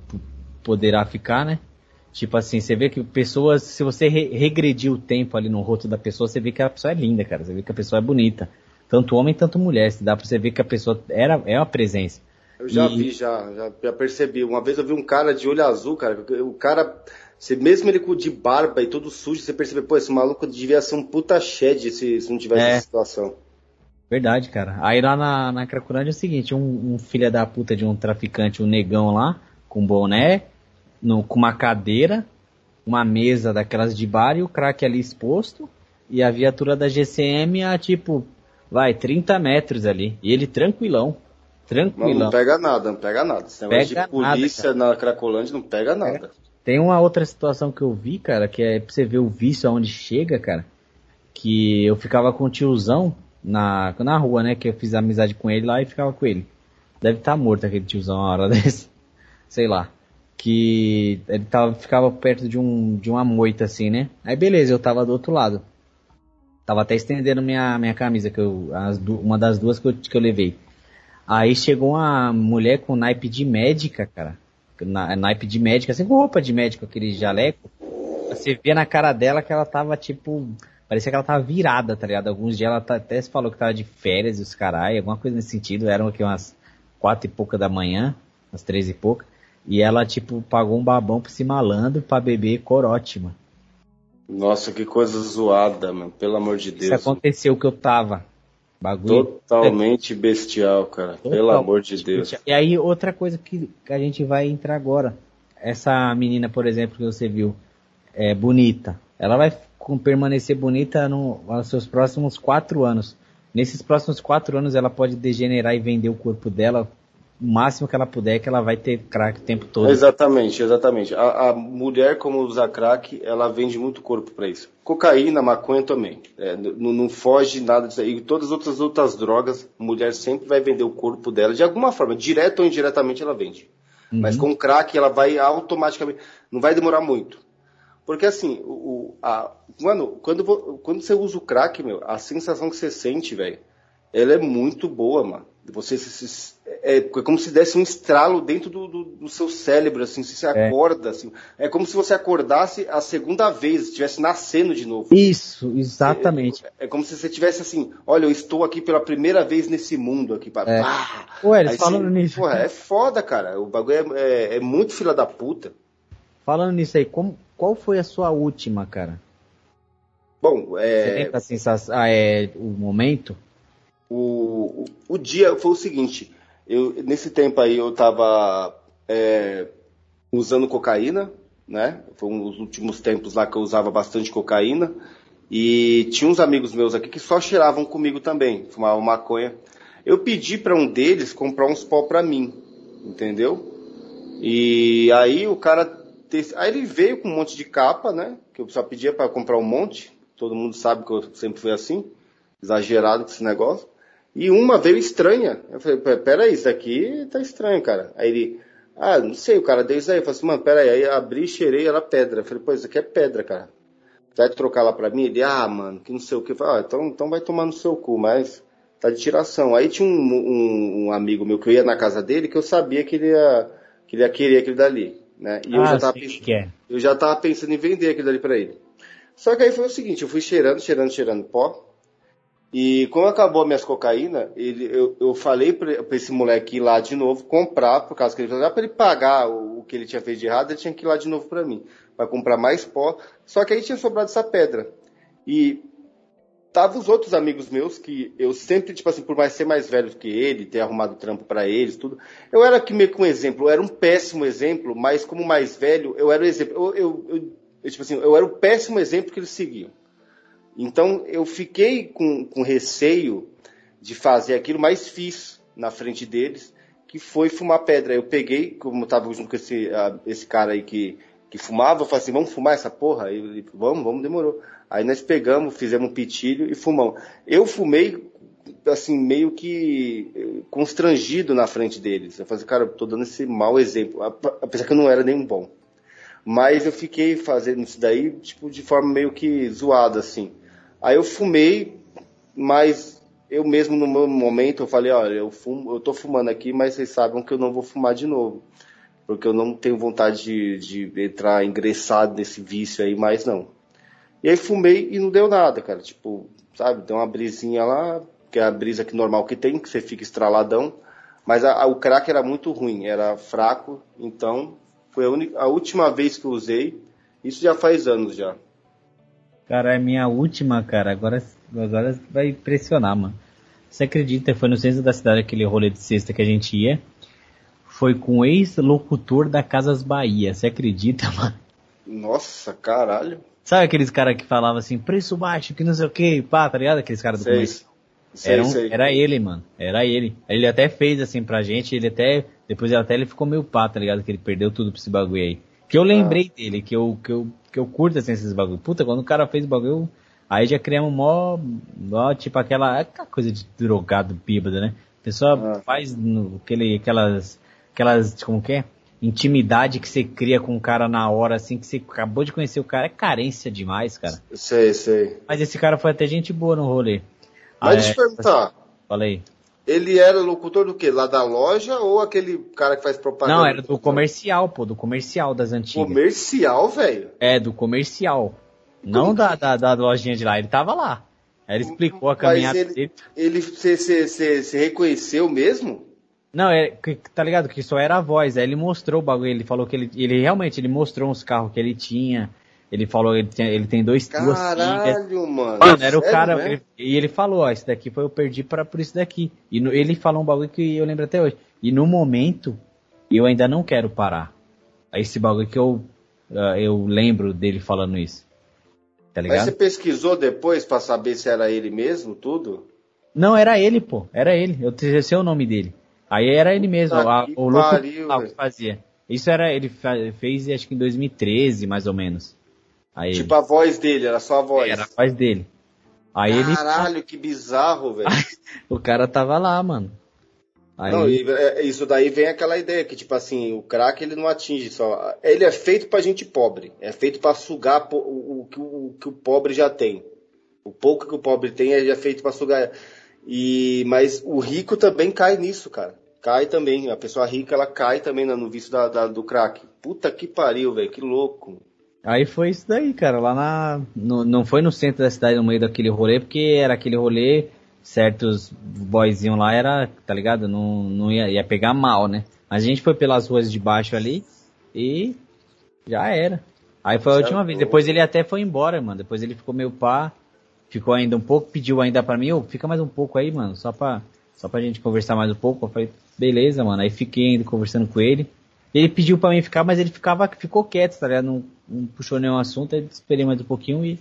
poderá ficar, né? Tipo assim, você vê que pessoas, se você re regredir o tempo ali no rosto da pessoa, você vê que a pessoa é linda, cara. Você vê que a pessoa é bonita. Tanto homem, tanto mulher. Se dá pra você ver que a pessoa era, é uma presença. Eu já e... vi, já, já, já, percebi. Uma vez eu vi um cara de olho azul, cara. O cara, você, mesmo ele de barba e todo sujo, você percebe, pô, esse maluco devia ser um puta shed se, se não tivesse é. essa situação. Verdade, cara. Aí lá na, na Cracolândia é o seguinte, um, um filho da puta de um traficante, um negão lá, com boné, no, com uma cadeira, uma mesa daquelas de bar e o crack ali exposto, e a viatura da GCM a tipo, vai, 30 metros ali. E ele tranquilão. Tranquilão. Não, não pega nada, não pega nada. Esse negócio pega de polícia nada, na Cracolândia não pega nada. Tem uma outra situação que eu vi, cara, que é pra você ver o vício aonde chega, cara. Que eu ficava com o tiozão na, na rua, né? Que eu fiz amizade com ele lá e ficava com ele. deve estar tá morto aquele tiozão uma hora desse. Sei lá. Que ele tava, ficava perto de, um, de uma moita assim, né? Aí beleza, eu tava do outro lado. Tava até estendendo minha, minha camisa, que eu, as, uma das duas que eu, que eu levei. Aí chegou uma mulher com naipe de médica, cara. Na, naipe de médica, assim, com roupa de médico, aquele jaleco. Você via na cara dela que ela tava, tipo, parecia que ela tava virada, tá ligado? Alguns dias ela tá, até se falou que tava de férias e os carai, alguma coisa nesse sentido. Eram aqui umas quatro e pouca da manhã, umas três e pouca. E ela, tipo, pagou um babão pra esse malandro pra beber corote, mano. Nossa, que coisa zoada, mano. Pelo amor de Deus. Isso aconteceu que eu tava. Bagulho. Totalmente bestial, cara. Pelo amor de Deus. E aí, outra coisa que a gente vai entrar agora. Essa menina, por exemplo, que você viu, é bonita. Ela vai permanecer bonita no, nos seus próximos quatro anos. Nesses próximos quatro anos, ela pode degenerar e vender o corpo dela o máximo que ela puder, que ela vai ter crack o tempo todo. Exatamente, exatamente. A, a mulher, como usa crack, ela vende muito corpo para isso. Cocaína, maconha também. É, não, não, foge nada disso aí. E todas as outras, outras drogas, a mulher sempre vai vender o corpo dela, de alguma forma, direto ou indiretamente ela vende. Uhum. Mas com crack, ela vai automaticamente. Não vai demorar muito. Porque assim, o, a, mano, quando, quando você usa o crack, meu, a sensação que você sente, velho, ela é muito boa, mano. Você se, se, é, é, como se desse um estralo dentro do, do, do seu cérebro, assim, você é. acorda, assim. É como se você acordasse a segunda vez, estivesse nascendo de novo. Isso, exatamente. É, é, como se você tivesse assim, olha, eu estou aqui pela primeira vez nesse mundo aqui. Pá, é. Pá. Ué, eles Aí, falando assim, nisso. Porra, é foda, cara. O bagulho é, é, é muito fila da puta. Falando nisso aí, como, qual foi a sua última, cara? Bom, é. Você lembra a sensação, ah, é, o momento? O, o, dia foi o seguinte, eu, nesse tempo aí eu estava é, usando cocaína, né? Foi um dos últimos tempos lá que eu usava bastante cocaína. E tinha uns amigos meus aqui que só cheiravam comigo também, fumavam maconha. Eu pedi para um deles comprar uns pó para mim, entendeu? E aí o cara. Aí ele veio com um monte de capa, né? Que eu só pedia para comprar um monte. Todo mundo sabe que eu sempre fui assim, exagerado com esse negócio. E uma veio estranha. Eu falei, peraí, isso aqui tá estranho, cara. Aí ele, ah, não sei, o cara deu isso aí. Eu falei assim, mano, peraí. Aí abri e cheirei, era pedra. Eu falei, pô, isso aqui é pedra, cara. Vai trocar lá pra mim? Ele, ah, mano, que não sei o que. Eu falei, ah, então, então vai tomar no seu cu, mas tá de tiração. Aí tinha um, um, um, amigo meu que eu ia na casa dele que eu sabia que ele ia, que ele ia querer aquele dali, né? E ah, eu já tava pensando, é. eu já tava pensando em vender aquele dali pra ele. Só que aí foi o seguinte, eu fui cheirando, cheirando, cheirando pó. E quando acabou minhas cocaína, ele, eu, eu falei pra, esse moleque ir lá de novo comprar, por causa que ele falou, para ele pagar o, o, que ele tinha feito de errado, ele tinha que ir lá de novo para mim, para comprar mais pó. Só que aí tinha sobrado essa pedra. E tava os outros amigos meus que eu sempre, tipo assim, por mais ser mais velho que ele, ter arrumado trampo para eles, tudo, eu era aqui meio que um exemplo, eu era um péssimo exemplo, mas como mais velho, eu era o exemplo, eu, eu, eu, eu tipo assim, eu era o péssimo exemplo que eles seguiam. Então eu fiquei com, com receio de fazer aquilo, mas fiz na frente deles, que foi fumar pedra. Eu peguei, como eu estava junto com esse, uh, esse cara aí que, que fumava, eu falei assim, vamos fumar essa porra? Aí ele, vamos, vamos, demorou. Aí nós pegamos, fizemos um pitilho e fumamos. Eu fumei, assim, meio que eh, constrangido na frente deles. Eu falei, assim, cara, eu tô dando esse mau exemplo, apesar que eu não era nem bom. Mas eu fiquei fazendo isso daí, tipo, de forma meio que zoada, assim. Aí eu fumei, mas eu mesmo no meu momento eu falei, olha, eu fumo, eu tô fumando aqui, mas vocês sabem que eu não vou fumar de novo. Porque eu não tenho vontade de, de entrar ingressado nesse vício aí, mais não. E aí fumei e não deu nada, cara. Tipo, sabe, deu uma brisinha lá, que é a brisa que normal que tem, que você fica estraladão. Mas a, a, o crack era muito ruim, era fraco, então foi a, a última vez que eu usei. Isso já faz anos já. Cara, é minha última, cara. Agora, agora vai impressionar, mano. Você acredita? Foi no centro da cidade aquele rolê de sexta que a gente ia. Foi com o ex-locutor da Casas Bahia. Você acredita, mano? Nossa, caralho. Sabe aqueles caras que falavam assim, preço baixo, que não sei o que, pá, tá ligado? Aqueles caras do começo. Era, um, era ele, mano. Era ele. Ele até fez assim pra gente, ele até. Depois até ele ficou meio pá, tá ligado? Que ele perdeu tudo pra esse bagulho aí. Que eu lembrei ah. dele, que eu, que eu que eu curto assim esses bagulho. Puta, quando o cara fez o bagulho, aí já criamos mó, mó tipo aquela, aquela coisa de drogado bêbado, né? pessoa ah. faz no, aquele, aquelas, aquelas, como que é? Intimidade que você cria com o cara na hora, assim, que você acabou de conhecer o cara, é carência demais, cara. Sei, sei. Mas esse cara foi até gente boa no rolê. Mas ah, deixa eu é, perguntar. Falei. Ele era locutor do quê? Lá da loja ou aquele cara que faz propaganda? Não, era do comercial, pô, do comercial das antigas. Comercial, velho? É, do comercial. Não da, da, da lojinha de lá, ele tava lá. Aí ele explicou a caminhada Mas ele, dele. Ele se reconheceu mesmo? Não, é, tá ligado? Que só era a voz. Aí ele mostrou o bagulho. Ele falou que ele, ele realmente ele mostrou uns carros que ele tinha. Ele falou ele tem, ele tem dois Caralho, mano. Mano, era o cara. Ele, e ele falou: Ó, esse daqui foi eu perdi para por isso daqui. E no, ele falou um bagulho que eu lembro até hoje. E no momento, eu ainda não quero parar. Aí esse bagulho que eu, uh, eu lembro dele falando isso. Tá ligado? Mas você pesquisou depois para saber se era ele mesmo, tudo? Não, era ele, pô. Era ele. Eu sei o nome dele. Aí era ele mesmo, a, o louco pariu, fazia. Isso era, ele fez acho que em 2013, mais ou menos. Aí tipo a voz dele, era só a voz. Era a voz dele. Aí Caralho, ele... que bizarro, velho. o cara tava lá, mano. Aí... Não, é, isso daí vem aquela ideia que, tipo assim, o crack ele não atinge só. Ele é feito pra gente pobre. É feito para sugar o, o, o, o, que o pobre já tem. O pouco que o pobre tem é feito para sugar. E, mas o rico também cai nisso, cara. Cai também. A pessoa rica, ela cai também no vício da, da, do crack. Puta que pariu, velho. Que louco. Aí foi isso daí, cara. Lá na. No, não foi no centro da cidade, no meio daquele rolê, porque era aquele rolê certos boyzinhos lá era, tá ligado? Não, não ia, ia pegar mal, né? Mas a gente foi pelas ruas de baixo ali e já era. Aí foi a última vez. Depois ele até foi embora, mano. Depois ele ficou meio pá. Ficou ainda um pouco, pediu ainda pra mim, ô, oh, fica mais um pouco aí, mano, só pra, só pra gente conversar mais um pouco. Eu falei, beleza, mano. Aí fiquei ainda conversando com ele. Ele pediu pra mim ficar, mas ele ficava, ficou quieto, tá ligado? Não, não puxou nenhum assunto, aí esperei mais um pouquinho e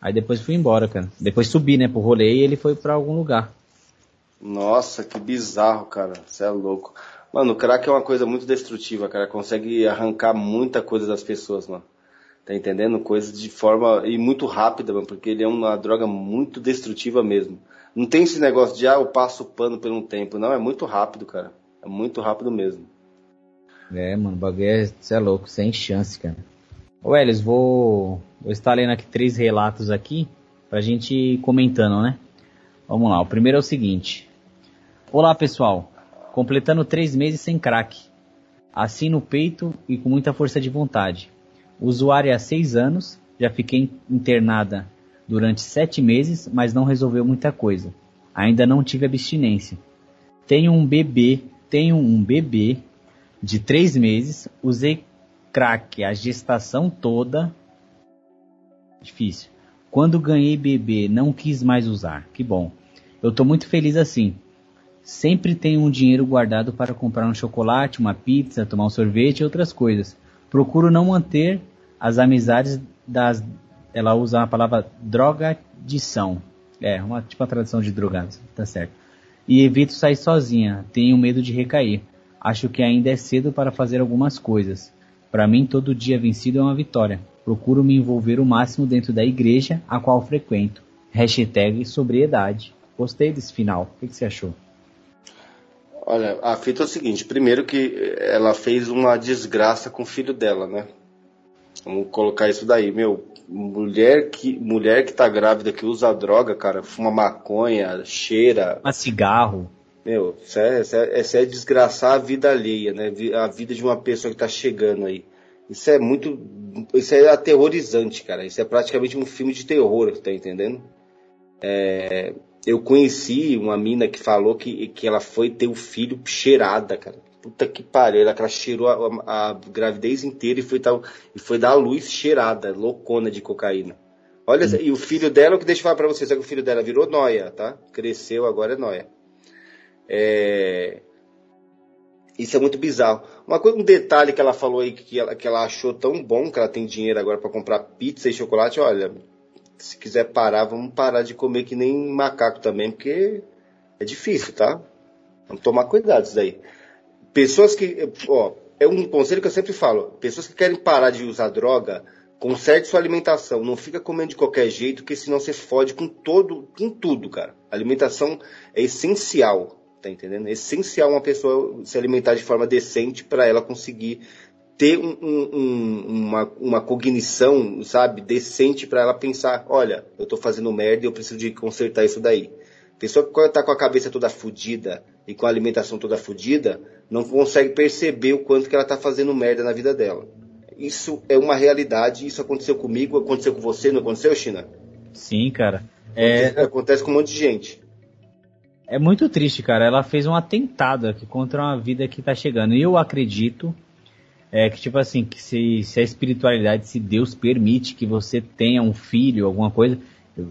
Aí depois fui embora, cara. Depois subi, né, pro rolê e ele foi para algum lugar. Nossa, que bizarro, cara. Você é louco. Mano, o crack é uma coisa muito destrutiva, cara. Consegue arrancar muita coisa das pessoas, mano. Tá entendendo? Coisas de forma. e muito rápida, mano, porque ele é uma droga muito destrutiva mesmo. Não tem esse negócio de, ah, eu passo o pano por um tempo. Não, é muito rápido, cara. É muito rápido mesmo. É, mano, o bagulho é, você é louco, sem chance, cara. Ô Elis, vou, vou estar lendo aqui três relatos aqui pra gente ir comentando, né? Vamos lá, o primeiro é o seguinte. Olá pessoal, completando três meses sem crack. Assim no peito e com muita força de vontade. Usuária há seis anos, já fiquei internada durante sete meses, mas não resolveu muita coisa. Ainda não tive abstinência. Tenho um bebê, tenho um bebê de três meses, usei crack a gestação toda. Difícil. Quando ganhei bebê, não quis mais usar. Que bom. Eu tô muito feliz assim. Sempre tenho um dinheiro guardado para comprar um chocolate, uma pizza, tomar um sorvete e outras coisas. Procuro não manter as amizades das. Ela usa a palavra drogadição. É, uma tipo a tradução de drogados, tá certo. E evito sair sozinha, tenho medo de recair. Acho que ainda é cedo para fazer algumas coisas. Para mim, todo dia vencido é uma vitória. Procuro me envolver o máximo dentro da igreja a qual frequento. Hashtag sobriedade. Gostei desse final. O que, que você achou? Olha, a fita é o seguinte: primeiro que ela fez uma desgraça com o filho dela, né? Vamos colocar isso daí, meu. Mulher que, mulher que tá grávida, que usa droga, cara, fuma maconha, cheira. Mas cigarro. Meu, isso é, isso, é, isso é desgraçar a vida alheia, né? A vida de uma pessoa que tá chegando aí. Isso é muito. Isso é aterrorizante, cara. Isso é praticamente um filme de terror, tá entendendo? É, eu conheci uma mina que falou que, que ela foi ter o um filho cheirada, cara. Puta que pariu, ela, ela cheirou a, a, gravidez inteira e foi, tal, e foi dar a luz cheirada, loucona de cocaína. Olha, hum. e o filho dela, o que deixa eu falar pra vocês, é que o filho dela virou noia, tá? Cresceu, agora é noia. É... Isso é muito bizarro. Uma coisa, um detalhe que ela falou aí que ela, que ela achou tão bom que ela tem dinheiro agora para comprar pizza e chocolate. Olha, se quiser parar, vamos parar de comer que nem macaco também, porque é difícil, tá? Vamos tomar cuidado isso daí. Pessoas que, ó, é um conselho que eu sempre falo. Pessoas que querem parar de usar droga, conserte sua alimentação. Não fica comendo de qualquer jeito, porque senão você fode com todo, com tudo, cara. A alimentação é essencial Tá entendendo? É essencial uma pessoa se alimentar de forma decente para ela conseguir ter um, um, uma, uma cognição, sabe, decente para ela pensar, olha, eu estou fazendo merda e eu preciso de consertar isso daí. Pessoa que está com a cabeça toda fodida e com a alimentação toda fodida, não consegue perceber o quanto que ela está fazendo merda na vida dela. Isso é uma realidade, isso aconteceu comigo, aconteceu com você, não aconteceu, China? Sim, cara. É... Acontece com um monte de gente. É muito triste, cara. Ela fez um atentado aqui contra uma vida que está chegando. E eu acredito é que, tipo assim, que se, se a espiritualidade, se Deus permite que você tenha um filho, alguma coisa,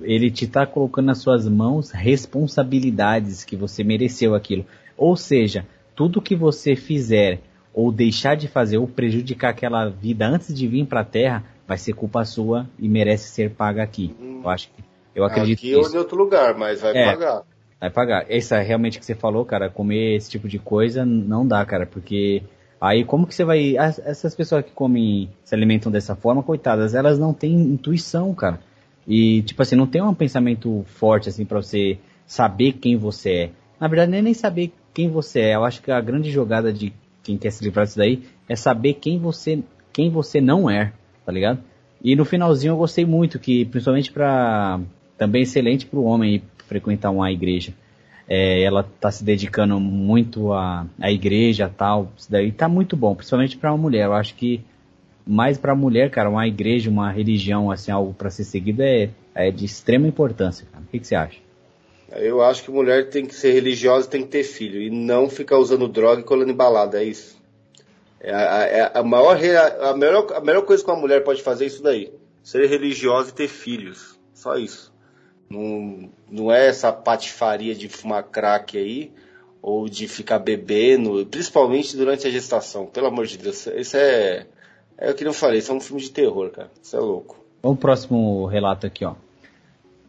ele te está colocando nas suas mãos responsabilidades que você mereceu aquilo. Ou seja, tudo que você fizer ou deixar de fazer ou prejudicar aquela vida antes de vir para a Terra, vai ser culpa sua e merece ser paga aqui. Eu acho que eu acredito aqui ou em outro lugar, mas vai é, pagar. Vai pagar. Essa realmente que você falou, cara, comer esse tipo de coisa não dá, cara, porque Aí como que você vai. Essas pessoas que comem, se alimentam dessa forma, coitadas, elas não têm intuição, cara. E, tipo assim, não tem um pensamento forte, assim, para você saber quem você é. Na verdade, nem, nem saber quem você é. Eu acho que a grande jogada de quem quer se livrar disso daí é saber quem você, quem você não é, tá ligado? E no finalzinho eu gostei muito, que principalmente para também excelente para o homem frequentar uma igreja é, ela está se dedicando muito à, à igreja tal, isso daí tá muito bom, principalmente para uma mulher. Eu acho que mais para a mulher, cara, uma igreja, uma religião, assim, algo para ser seguido é, é de extrema importância, cara. O que, que você acha? Eu acho que mulher tem que ser religiosa, tem que ter filho e não ficar usando droga e colando embalada, é isso. É a, é a, maior, a, melhor, a melhor coisa que uma mulher pode fazer é isso daí. Ser religiosa e ter filhos. Só isso. Não, não é essa patifaria de fumar crack aí, ou de ficar bebendo, principalmente durante a gestação. Pelo amor de Deus, isso é. É o que eu falei, isso é um filme de terror, cara. Isso é louco. Vamos pro próximo relato aqui, ó.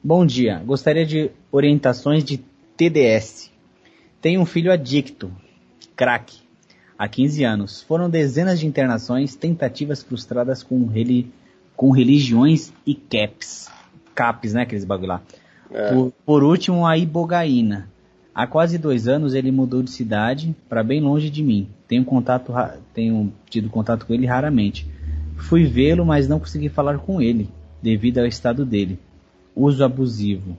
Bom dia, gostaria de orientações de TDS. Tenho um filho adicto, crack, há 15 anos. Foram dezenas de internações, tentativas frustradas com, reli com religiões e caps. CAPs, né? Aqueles bagulho lá. É. Por, por, último, a ibogaína. Há quase dois anos ele mudou de cidade para bem longe de mim. Tenho contato, tenho tido contato com ele raramente. Fui vê-lo, mas não consegui falar com ele, devido ao estado dele. Uso abusivo.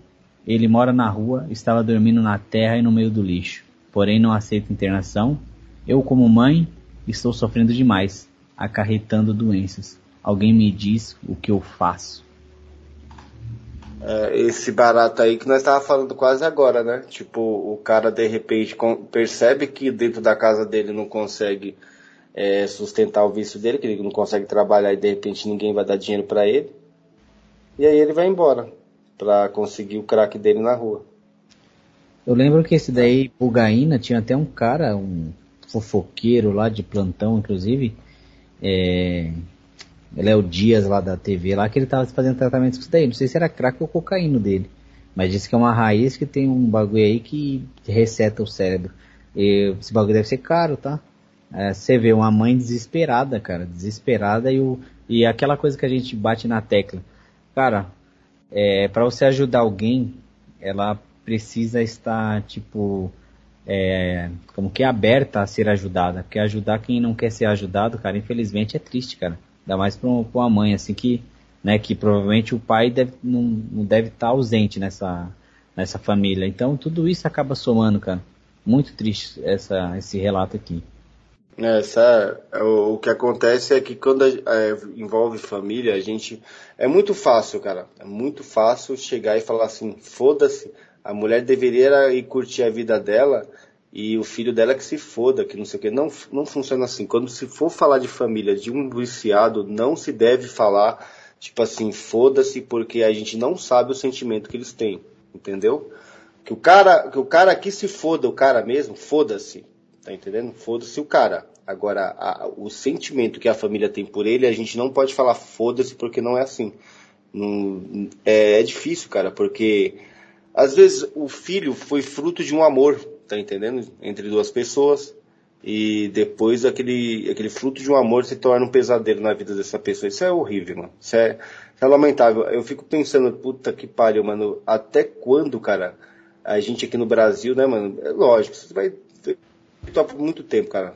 Ele mora na rua, estava dormindo na terra e no meio do lixo. Porém, não aceita internação. Eu, como mãe, estou sofrendo demais, acarretando doenças. Alguém me diz o que eu faço é, esse barato aí que nós estávamos falando quase agora, né? Tipo, o cara de repente percebe que dentro da casa dele não consegue é, sustentar o vício dele, que ele não consegue trabalhar e de repente ninguém vai dar dinheiro para ele. E aí ele vai embora para conseguir o crack dele na rua. Eu lembro que esse daí, Bugaína, tinha até um cara, um fofoqueiro lá de plantão, inclusive, é, Léo Dias lá da TV lá, que ele tava fazendo tratamento com isso daí. Não sei se era crack ou cocaína dele. Mas disse que é uma raiz que tem um bagulho aí que reseta o cérebro. E esse bagulho deve ser caro, tá? É, você vê uma mãe desesperada, cara. Desesperada e, o, e aquela coisa que a gente bate na tecla. Cara, é, para você ajudar alguém, ela precisa estar, tipo, é, como que aberta a ser ajudada. Porque ajudar quem não quer ser ajudado, cara, infelizmente é triste, cara. Ainda mais para uma mãe, assim, que, né, que provavelmente o pai deve, não, não deve estar tá ausente nessa, nessa família. Então tudo isso acaba somando, cara. Muito triste essa, esse relato aqui. É, essa, é, o, o, que acontece é que quando é, envolve família, a gente. É muito fácil, cara. É muito fácil chegar e falar assim: foda-se, a mulher deveria ir curtir a vida dela e o filho dela que se foda, que não sei o que. Não, não funciona assim. Quando se for falar de família de um viciado, não se deve falar, tipo assim, foda-se, porque a gente não sabe o sentimento que eles têm, entendeu? Que o cara, que o cara aqui se foda, o cara mesmo, foda-se, tá entendendo? Foda-se o cara. Agora, a, o sentimento que a família tem por ele, a gente não pode falar foda-se porque não é assim. Não, é, é difícil, cara, porque às vezes o filho foi fruto de um amor, tá entendendo? Entre duas pessoas. E depois aquele, aquele fruto de um amor se torna um pesadelo na vida dessa pessoa. Isso é horrível, mano. Isso é, isso é lamentável. Eu fico pensando, puta que pariu, mano. Até quando, cara, a gente aqui no Brasil, né, mano? É lógico, você vai por muito tempo, cara.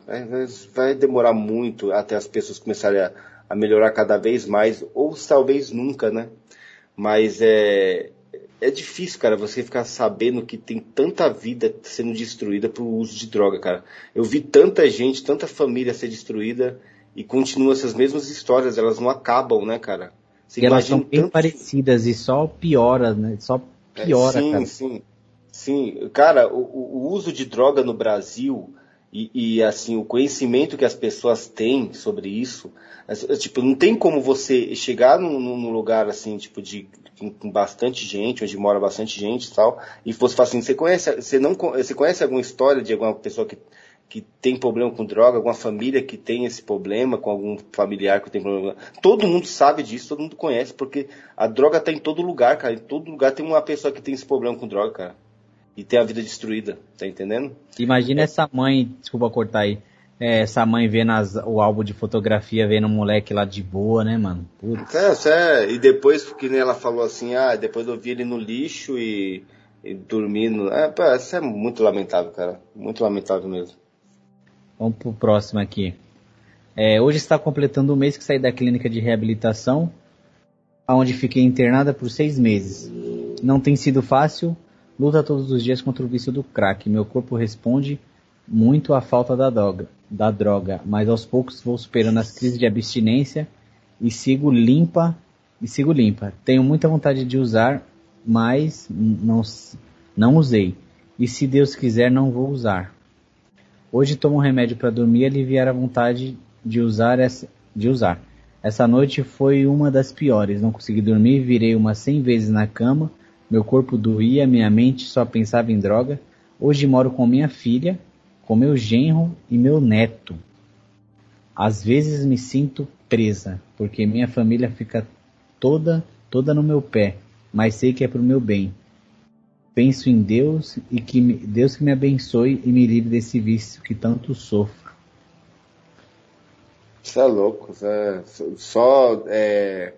Vai demorar muito até as pessoas começarem a, a melhorar cada vez mais, ou talvez nunca, né? Mas é, é difícil, cara, você ficar sabendo que tem tanta vida sendo destruída por uso de droga, cara. Eu vi tanta gente, tanta família ser destruída e continuam essas mesmas histórias, elas não acabam, né, cara? Você e elas são bem tanto... parecidas e só piora, né? Só piora, é, sim, cara. Sim, sim. Cara, o, o uso de droga no Brasil e, e, assim, o conhecimento que as pessoas têm sobre isso, tipo, não tem como você chegar num, num lugar assim, tipo, de com bastante gente, onde mora bastante gente e tal, e fosse falar assim, você conhece, você não, você conhece alguma história de alguma pessoa que que tem problema com droga, alguma família que tem esse problema, com algum familiar que tem problema. Todo mundo sabe disso, todo mundo conhece, porque a droga está em todo lugar, cara. Em todo lugar tem uma pessoa que tem esse problema com droga, cara. E tem a vida destruída, tá entendendo? Imagina é. essa mãe, desculpa cortar aí, é, essa mãe vendo as, o álbum de fotografia, vendo o moleque lá de boa, né, mano? Putz. É, é, e depois, que nem ela falou assim, ah, depois eu vi ele no lixo e, e dormindo. É, pô, isso é muito lamentável, cara. Muito lamentável mesmo. Vamos pro próximo aqui. É, hoje está completando o um mês que saí da clínica de reabilitação, onde fiquei internada por seis meses. Não tem sido fácil, luta todos os dias contra o vício do crack. Meu corpo responde muito à falta da droga, da droga, mas aos poucos vou superando as crises de abstinência e sigo limpa e sigo limpa. Tenho muita vontade de usar, mas não, não usei. E se Deus quiser, não vou usar. Hoje tomo um remédio para dormir e aliviar a vontade de usar essa, de usar. Essa noite foi uma das piores. Não consegui dormir, virei umas 100 vezes na cama. Meu corpo doía, minha mente só pensava em droga. Hoje moro com minha filha, com meu genro e meu neto. Às vezes me sinto presa, porque minha família fica toda, toda no meu pé, mas sei que é pro meu bem penso em Deus e que Deus que me abençoe e me livre desse vício que tanto sofro. Isso é louco, é só é,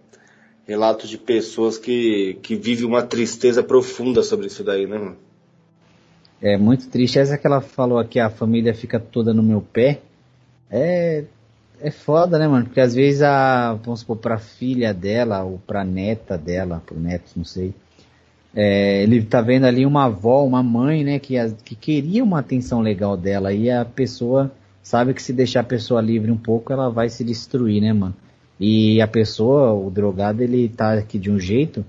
relatos de pessoas que, que vivem uma tristeza profunda sobre isso daí, né, mano? É muito triste. Essa que ela falou aqui, a família fica toda no meu pé. É, é foda, né, mano? Porque às vezes a, vamos supor, pra filha dela ou pra neta dela, pro neto, não sei é, ele tá vendo ali uma avó, uma mãe, né, que, que queria uma atenção legal dela e a pessoa sabe que se deixar a pessoa livre um pouco, ela vai se destruir, né, mano? E a pessoa, o drogado, ele tá aqui de um jeito,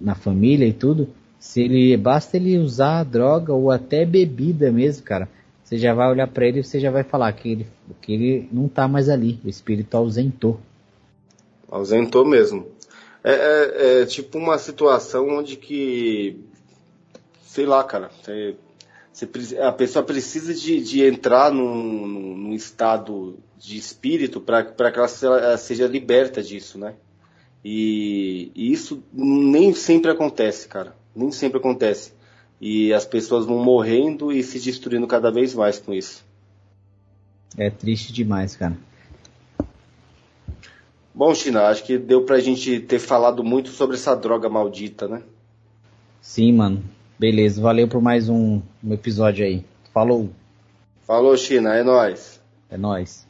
na família e tudo, se ele, basta ele usar droga ou até bebida mesmo, cara, você já vai olhar para ele e você já vai falar que ele, que ele não tá mais ali, o espírito ausentou. Ausentou mesmo. É, é, é, tipo uma situação onde que, sei lá, cara, você, você, a pessoa precisa de, de entrar num, num, estado de espírito para que ela seja liberta disso, né? E, e, isso nem sempre acontece, cara. Nem sempre acontece. E as pessoas vão morrendo e se destruindo cada vez mais com isso. É triste demais, cara. Bom, China, acho que deu pra gente ter falado muito sobre essa droga maldita, né? Sim, mano. Beleza, valeu por mais um, um episódio aí. Falou. Falou, China, é nóis. É nóis.